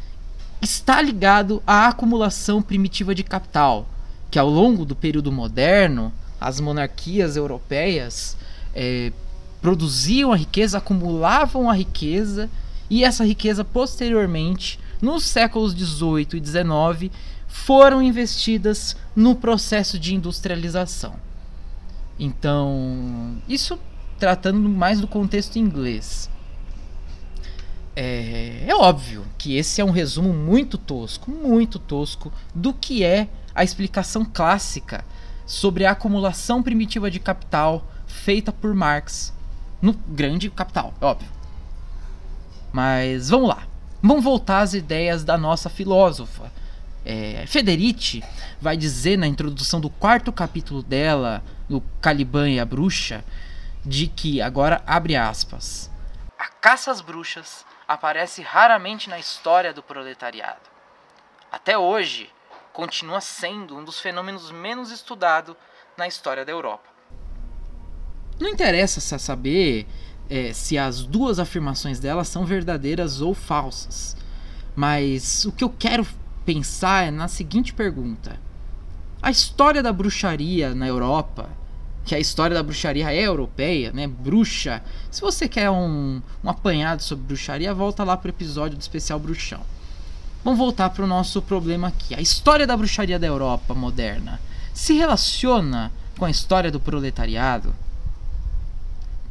está ligado à acumulação primitiva de capital, que ao longo do período moderno, as monarquias europeias é, produziam a riqueza, acumulavam a riqueza, e essa riqueza posteriormente nos séculos 18 e 19 foram investidas no processo de industrialização. Então, isso tratando mais do contexto inglês. É, é, óbvio que esse é um resumo muito tosco, muito tosco, do que é a explicação clássica sobre a acumulação primitiva de capital feita por Marx no Grande Capital, óbvio. Mas vamos lá. Vamos voltar às ideias da nossa filósofa. É, Federici vai dizer na introdução do quarto capítulo dela, no Caliban e a Bruxa, de que, agora abre aspas, a caça às bruxas aparece raramente na história do proletariado. Até hoje, continua sendo um dos fenômenos menos estudados na história da Europa. Não interessa saber é, se as duas afirmações dela são verdadeiras ou falsas. Mas o que eu quero pensar é na seguinte pergunta: a história da bruxaria na Europa, que a história da bruxaria é europeia, né? Bruxa. Se você quer um, um apanhado sobre bruxaria, volta lá pro episódio do especial Bruxão. Vamos voltar para o nosso problema aqui. A história da bruxaria da Europa moderna se relaciona com a história do proletariado?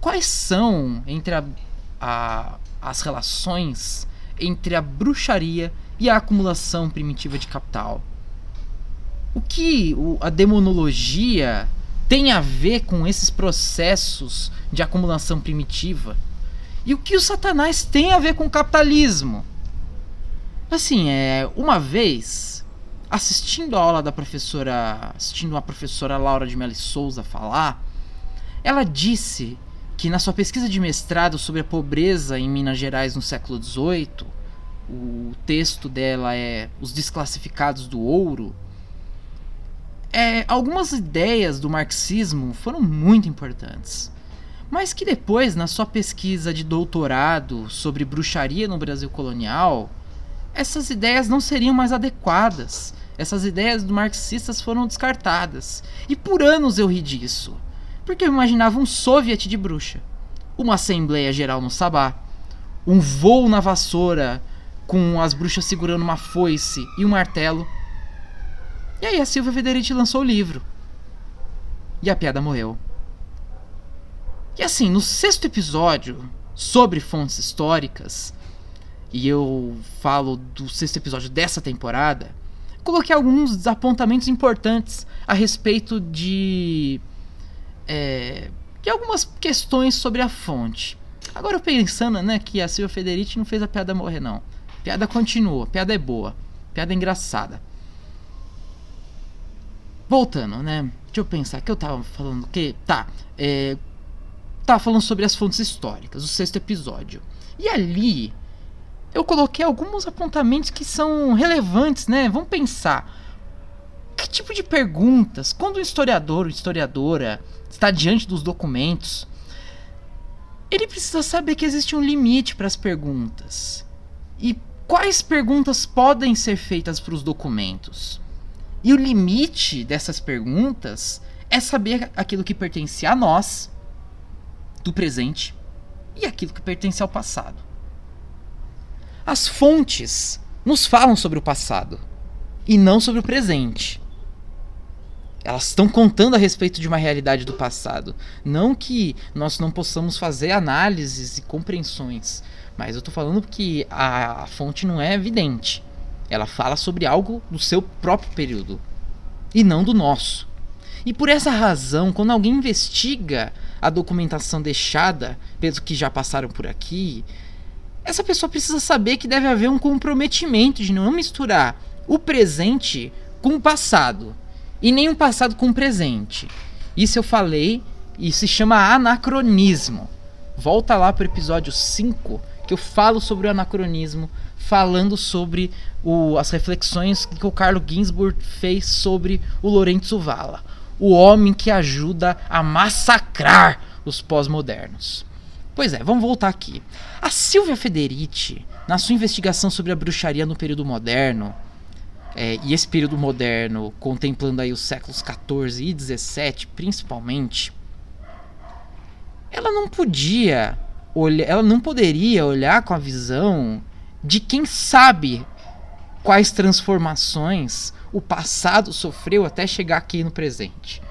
quais são entre a, a, as relações entre a bruxaria e a acumulação primitiva de capital? O que o, a demonologia tem a ver com esses processos de acumulação primitiva? E o que o Satanás tem a ver com o capitalismo? Assim, é, uma vez, assistindo a aula da professora, assistindo a professora Laura de Mello Souza falar, ela disse que na sua pesquisa de mestrado sobre a pobreza em Minas Gerais no século XVIII, o texto dela é Os Desclassificados do Ouro. É, algumas ideias do marxismo foram muito importantes, mas que depois, na sua pesquisa de doutorado sobre bruxaria no Brasil colonial, essas ideias não seriam mais adequadas. Essas ideias do marxistas foram descartadas. E por anos eu ri disso porque eu imaginava um soviet de bruxa, uma assembleia geral no sabá, um voo na vassoura com as bruxas segurando uma foice e um martelo. E aí a Silvia Federici lançou o livro. E a piada morreu. E assim, no sexto episódio sobre fontes históricas, e eu falo do sexto episódio dessa temporada, coloquei alguns desapontamentos importantes a respeito de é, de algumas questões sobre a fonte. Agora pensando, né, que a Silvia Federici não fez a piada morrer não. A piada continuou, a piada é boa, piada é engraçada. Voltando, né? Deixa eu pensar que eu tava falando que tá, é, tava falando sobre as fontes históricas, o sexto episódio. E ali eu coloquei alguns apontamentos que são relevantes, né? Vamos pensar. Que tipo de perguntas, quando o historiador ou historiadora está diante dos documentos, ele precisa saber que existe um limite para as perguntas. E quais perguntas podem ser feitas para os documentos? E o limite dessas perguntas é saber aquilo que pertence a nós, do presente, e aquilo que pertence ao passado. As fontes nos falam sobre o passado e não sobre o presente. Elas estão contando a respeito de uma realidade do passado. Não que nós não possamos fazer análises e compreensões, mas eu estou falando que a, a fonte não é evidente. Ela fala sobre algo do seu próprio período e não do nosso. E por essa razão, quando alguém investiga a documentação deixada pelos que já passaram por aqui, essa pessoa precisa saber que deve haver um comprometimento de não misturar o presente com o passado e nem o passado com o presente. Isso eu falei e se chama anacronismo. Volta lá para o episódio 5 que eu falo sobre o anacronismo, falando sobre o, as reflexões que o Carlo Ginzburg fez sobre o Lorenzo Valla, o homem que ajuda a massacrar os pós-modernos. Pois é, vamos voltar aqui. A Silvia Federici, na sua investigação sobre a bruxaria no período moderno, é, e esse período moderno contemplando aí os séculos 14 e 17 principalmente, ela não podia olhar, ela não poderia olhar com a visão de quem sabe quais transformações o passado sofreu até chegar aqui no presente.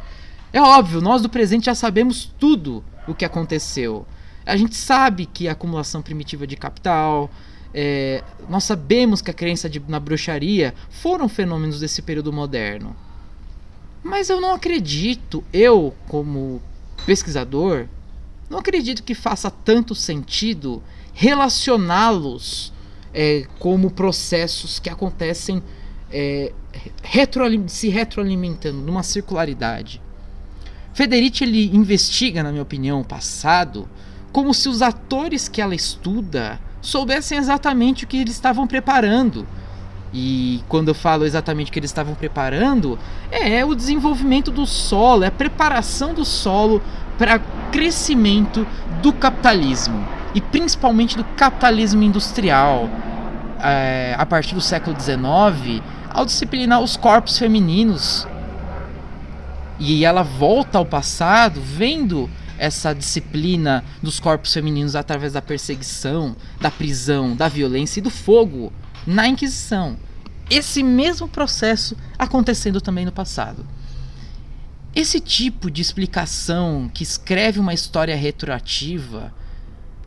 É óbvio, nós do presente já sabemos tudo o que aconteceu. A gente sabe que a acumulação primitiva de capital, é, nós sabemos que a crença de, na bruxaria foram fenômenos desse período moderno. Mas eu não acredito, eu, como pesquisador, não acredito que faça tanto sentido relacioná-los é, como processos que acontecem é, se retroalimentando numa circularidade. Federici ele investiga, na minha opinião, o passado como se os atores que ela estuda soubessem exatamente o que eles estavam preparando. E quando eu falo exatamente o que eles estavam preparando, é o desenvolvimento do solo, é a preparação do solo para crescimento do capitalismo. E principalmente do capitalismo industrial. É, a partir do século XIX ao disciplinar os corpos femininos. E ela volta ao passado vendo essa disciplina dos corpos femininos através da perseguição, da prisão, da violência e do fogo na Inquisição. Esse mesmo processo acontecendo também no passado. Esse tipo de explicação que escreve uma história retroativa,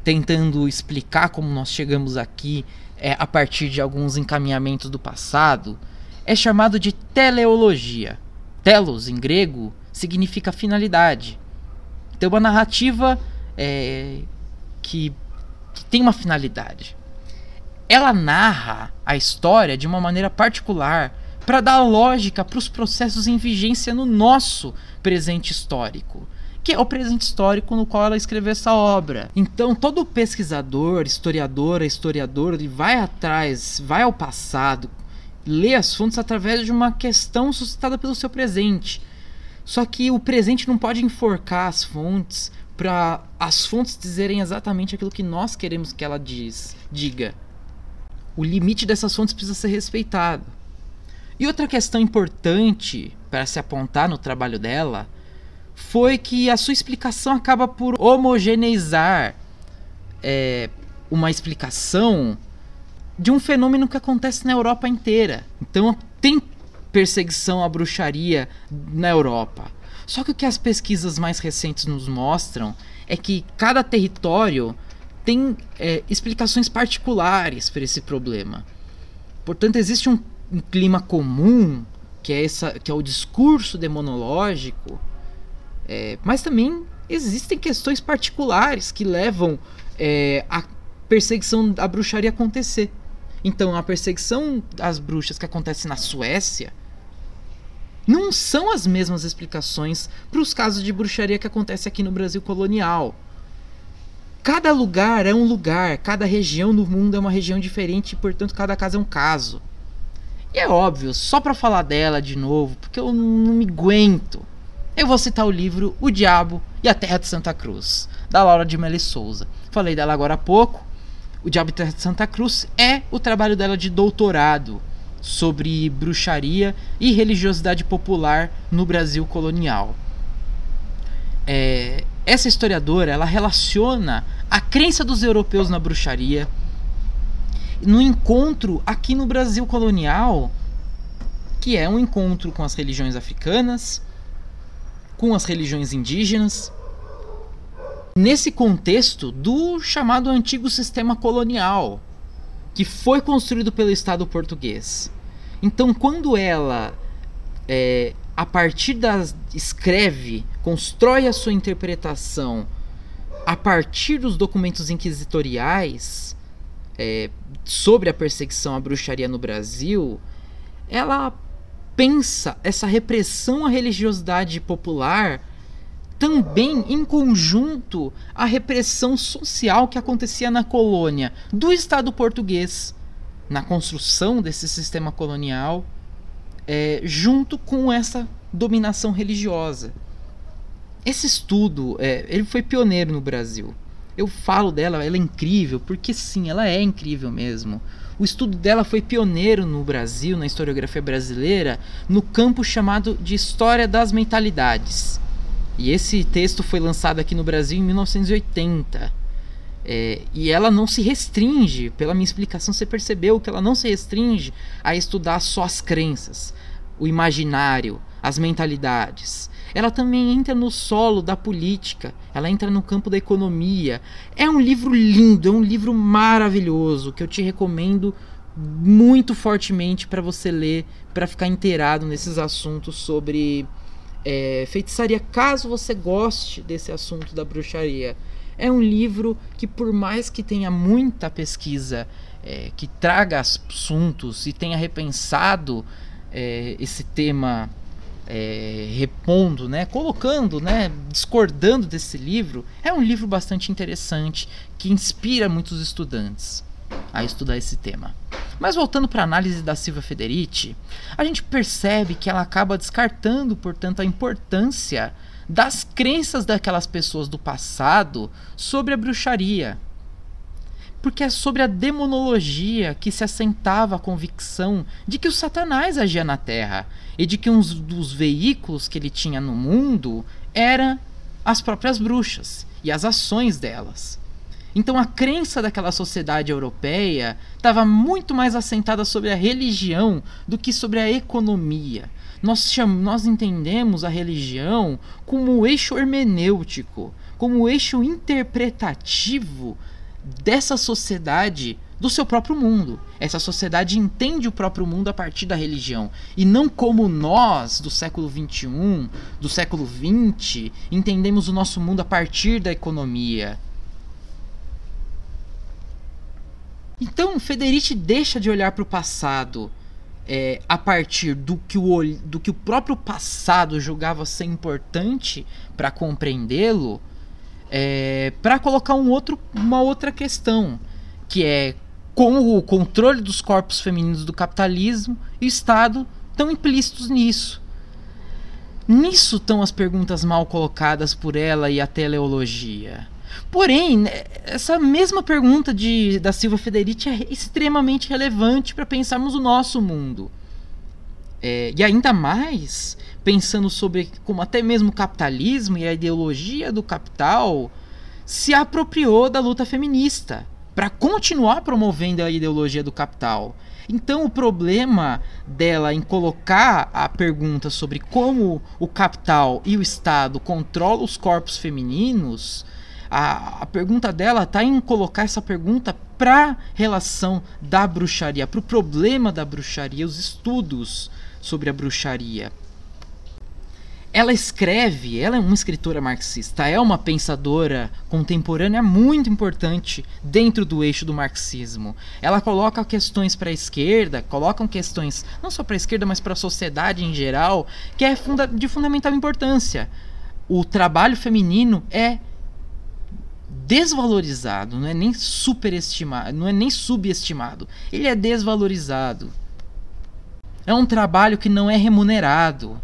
tentando explicar como nós chegamos aqui é, a partir de alguns encaminhamentos do passado, é chamado de teleologia. Telos, em grego, significa finalidade. Então, uma narrativa é, que, que tem uma finalidade. Ela narra a história de uma maneira particular para dar lógica para os processos em vigência no nosso presente histórico, que é o presente histórico no qual ela escreveu essa obra. Então, todo pesquisador, historiadora, historiador, ele vai atrás, vai ao passado, lê as fontes através de uma questão suscitada pelo seu presente. Só que o presente não pode enforcar as fontes para as fontes dizerem exatamente aquilo que nós queremos que ela diz, diga. O limite dessas fontes precisa ser respeitado. E outra questão importante para se apontar no trabalho dela foi que a sua explicação acaba por homogeneizar é, uma explicação de um fenômeno que acontece na Europa inteira. Então tem perseguição à bruxaria na Europa. Só que o que as pesquisas mais recentes nos mostram é que cada território tem é, explicações particulares para esse problema. Portanto, existe um, um, clima comum que é, essa, que é o discurso demonológico, é, mas também existem questões particulares que levam é, a perseguição da bruxaria acontecer. Então, a perseguição das bruxas que acontece na Suécia não são as mesmas explicações para os casos de bruxaria que acontece aqui no Brasil colonial. Cada lugar é um lugar, cada região do mundo é uma região diferente e, portanto, cada caso é um caso. E é óbvio, só para falar dela de novo, porque eu não me aguento, eu vou citar o livro O Diabo e a Terra de Santa Cruz, da Laura de Meli Souza. Falei dela agora há pouco. O Diabo de Santa Cruz é o trabalho dela de doutorado sobre bruxaria e religiosidade popular no Brasil colonial. É, essa historiadora ela relaciona a crença dos europeus na bruxaria no encontro aqui no Brasil colonial, que é um encontro com as religiões africanas, com as religiões indígenas, nesse contexto do chamado antigo sistema colonial, que foi construído pelo Estado português. Então, quando ela, é, a partir das. escreve, constrói a sua interpretação a partir dos documentos inquisitoriais é, sobre a perseguição à bruxaria no Brasil, ela pensa essa repressão à religiosidade popular também em conjunto à repressão social que acontecia na colônia do Estado português na construção desse sistema colonial, é, junto com essa dominação religiosa. Esse estudo, é, ele foi pioneiro no Brasil. Eu falo dela, ela é incrível, porque sim, ela é incrível mesmo. O estudo dela foi pioneiro no Brasil, na historiografia brasileira, no campo chamado de História das Mentalidades. E esse texto foi lançado aqui no Brasil em 1980. É, e ela não se restringe, pela minha explicação, você percebeu que ela não se restringe a estudar só as crenças, o imaginário, as mentalidades. Ela também entra no solo da política, ela entra no campo da economia. É um livro lindo, é um livro maravilhoso que eu te recomendo muito fortemente para você ler, para ficar inteirado nesses assuntos sobre é, feitiçaria, caso você goste desse assunto da bruxaria. É um livro que, por mais que tenha muita pesquisa é, que traga assuntos e tenha repensado é, esse tema, é, repondo, né, colocando, né, discordando desse livro, é um livro bastante interessante que inspira muitos estudantes a estudar esse tema. Mas voltando para a análise da Silvia Federici, a gente percebe que ela acaba descartando, portanto, a importância das crenças daquelas pessoas do passado sobre a bruxaria. Porque é sobre a demonologia que se assentava a convicção de que o Satanás agia na Terra e de que um dos veículos que ele tinha no mundo era as próprias bruxas e as ações delas. Então a crença daquela sociedade europeia estava muito mais assentada sobre a religião do que sobre a economia, nós, nós entendemos a religião como o eixo hermenêutico, como o eixo interpretativo dessa sociedade do seu próprio mundo. Essa sociedade entende o próprio mundo a partir da religião e não como nós do século 21, do século 20, entendemos o nosso mundo a partir da economia. Então, Federici deixa de olhar para o passado é, a partir do que, o, do que o próprio passado julgava ser importante para compreendê-lo, é, para colocar um outro, uma outra questão, que é como o controle dos corpos femininos do capitalismo e o Estado estão implícitos nisso. Nisso estão as perguntas mal colocadas por ela e a teleologia. Porém, né, essa mesma pergunta de, da Silva Federici é extremamente relevante para pensarmos o nosso mundo. É, e ainda mais pensando sobre como até mesmo o capitalismo e a ideologia do capital se apropriou da luta feminista para continuar promovendo a ideologia do capital. Então, o problema dela em colocar a pergunta sobre como o capital e o Estado controlam os corpos femininos a, a pergunta dela está em colocar essa pergunta para relação da bruxaria, para o problema da bruxaria, os estudos sobre a bruxaria. ela escreve, ela é uma escritora marxista, é uma pensadora contemporânea muito importante dentro do eixo do marxismo. Ela coloca questões para a esquerda, colocam questões não só para a esquerda, mas para a sociedade em geral, que é de fundamental importância. O trabalho feminino é desvalorizado, não é nem superestimado, não é nem subestimado. Ele é desvalorizado. É um trabalho que não é remunerado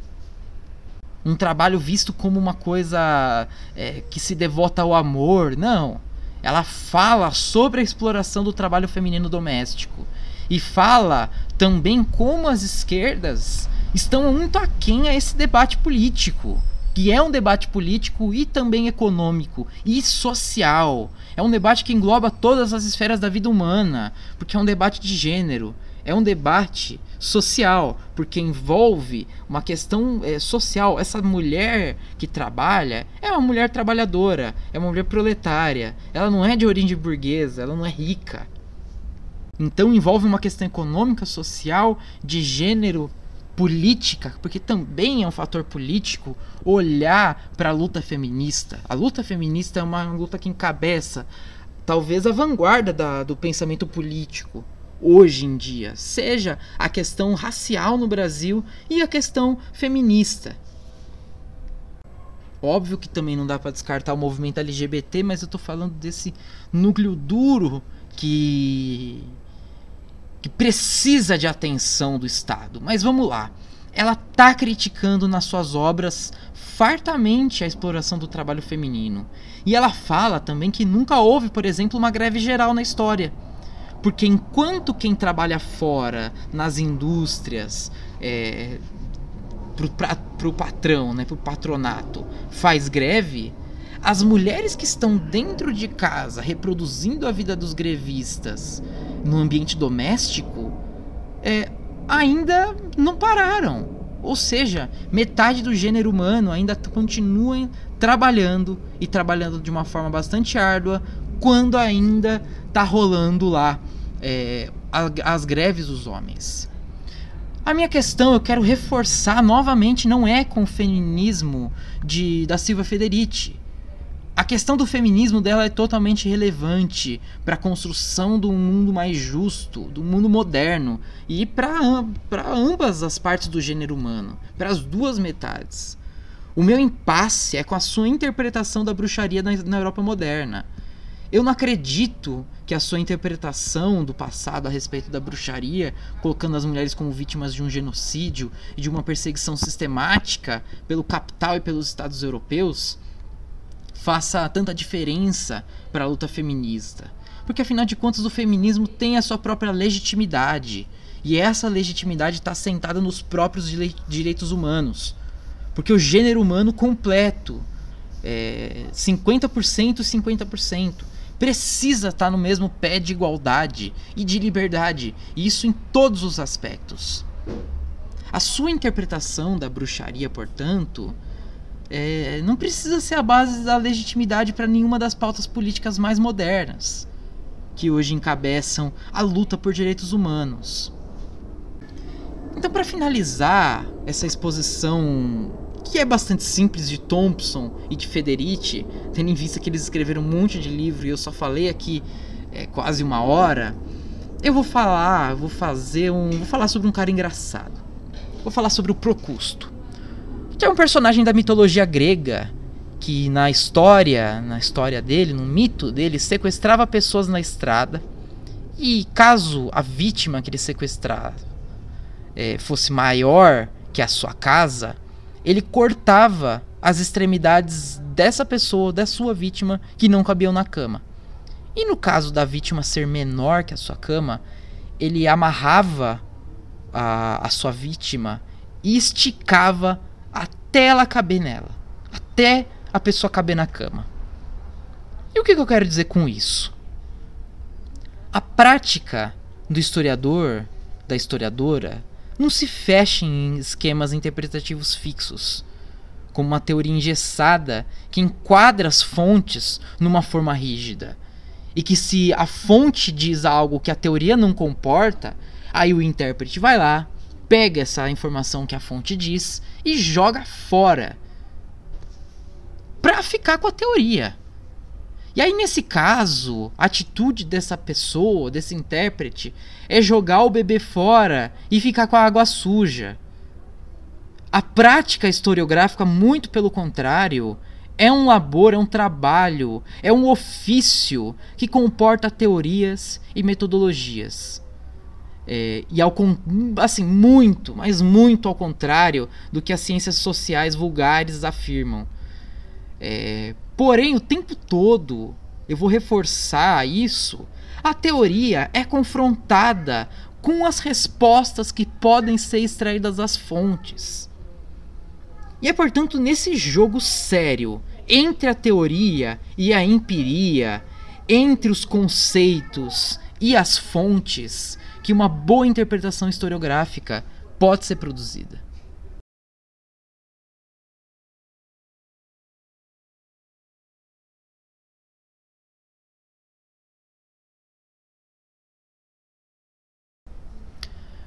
um trabalho visto como uma coisa é, que se devota ao amor. Não. Ela fala sobre a exploração do trabalho feminino doméstico. E fala também como as esquerdas estão muito aquém a esse debate político. Que é um debate político e também econômico e social. É um debate que engloba todas as esferas da vida humana. Porque é um debate de gênero. É um debate social, porque envolve uma questão é, social. Essa mulher que trabalha é uma mulher trabalhadora, é uma mulher proletária. Ela não é de origem burguesa, ela não é rica. Então envolve uma questão econômica, social, de gênero, política, porque também é um fator político olhar para a luta feminista. A luta feminista é uma luta que encabeça talvez a vanguarda da, do pensamento político hoje em dia, seja a questão racial no Brasil e a questão feminista. Óbvio que também não dá para descartar o movimento LGBT, mas eu tô falando desse núcleo duro que que precisa de atenção do Estado. Mas vamos lá. Ela tá criticando nas suas obras fartamente a exploração do trabalho feminino. E ela fala também que nunca houve, por exemplo, uma greve geral na história. Porque enquanto quem trabalha fora, nas indústrias, é, para o patrão, né, para o patronato, faz greve, as mulheres que estão dentro de casa reproduzindo a vida dos grevistas no ambiente doméstico é, ainda não pararam. Ou seja, metade do gênero humano ainda continuam trabalhando e trabalhando de uma forma bastante árdua quando ainda tá rolando lá é, as greves dos homens. A minha questão, eu quero reforçar novamente, não é com o feminismo de, da Silva Federici. A questão do feminismo dela é totalmente relevante para a construção do mundo mais justo, do mundo moderno e para ambas as partes do gênero humano, para as duas metades. O meu impasse é com a sua interpretação da bruxaria na, na Europa moderna. Eu não acredito que a sua interpretação do passado a respeito da bruxaria, colocando as mulheres como vítimas de um genocídio e de uma perseguição sistemática pelo capital e pelos estados europeus, faça tanta diferença para a luta feminista. Porque afinal de contas o feminismo tem a sua própria legitimidade. E essa legitimidade está assentada nos próprios direitos humanos. Porque o gênero humano completo é 50% e 50% precisa estar no mesmo pé de igualdade e de liberdade, e isso em todos os aspectos. A sua interpretação da bruxaria, portanto, é, não precisa ser a base da legitimidade para nenhuma das pautas políticas mais modernas, que hoje encabeçam a luta por direitos humanos. Então, para finalizar essa exposição que é bastante simples de Thompson e de Federici, tendo em vista que eles escreveram um monte de livro e eu só falei aqui é, quase uma hora, eu vou falar, vou fazer um, vou falar sobre um cara engraçado. Vou falar sobre o Procusto, que é um personagem da mitologia grega que na história, na história dele, no mito dele, sequestrava pessoas na estrada e caso a vítima que ele sequestrava é, fosse maior que a sua casa, ele cortava as extremidades dessa pessoa, da sua vítima, que não cabiam na cama. E no caso da vítima ser menor que a sua cama, ele amarrava a, a sua vítima e esticava até ela caber nela, até a pessoa caber na cama. E o que, que eu quero dizer com isso? A prática do historiador, da historiadora, não se fecha em esquemas interpretativos fixos, como uma teoria engessada que enquadra as fontes numa forma rígida. E que se a fonte diz algo que a teoria não comporta, aí o intérprete vai lá, pega essa informação que a fonte diz e joga fora. para ficar com a teoria. E aí, nesse caso, a atitude dessa pessoa, desse intérprete, é jogar o bebê fora e ficar com a água suja. A prática historiográfica, muito pelo contrário, é um labor, é um trabalho, é um ofício que comporta teorias e metodologias. É, e ao assim muito, mas muito ao contrário do que as ciências sociais vulgares afirmam. É, porém, o tempo todo eu vou reforçar isso. A teoria é confrontada com as respostas que podem ser extraídas das fontes. E é portanto nesse jogo sério entre a teoria e a empiria, entre os conceitos e as fontes, que uma boa interpretação historiográfica pode ser produzida.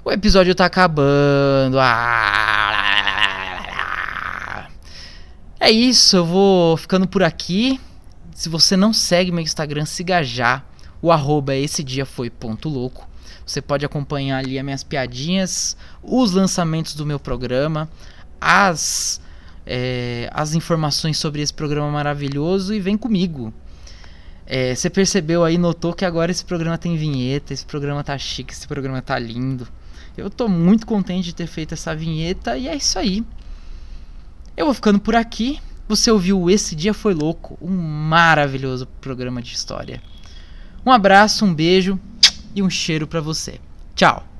O episódio tá acabando. Ah, é isso, eu vou ficando por aqui. Se você não segue meu Instagram, siga já. O arroba é esse dia foi ponto louco. Você pode acompanhar ali as minhas piadinhas, os lançamentos do meu programa, as, é, as informações sobre esse programa maravilhoso e vem comigo. É, você percebeu aí, notou que agora esse programa tem vinheta, esse programa tá chique, esse programa tá lindo. Eu tô muito contente de ter feito essa vinheta e é isso aí. Eu vou ficando por aqui. Você ouviu Esse Dia Foi Louco, um maravilhoso programa de história. Um abraço, um beijo e um cheiro para você. Tchau!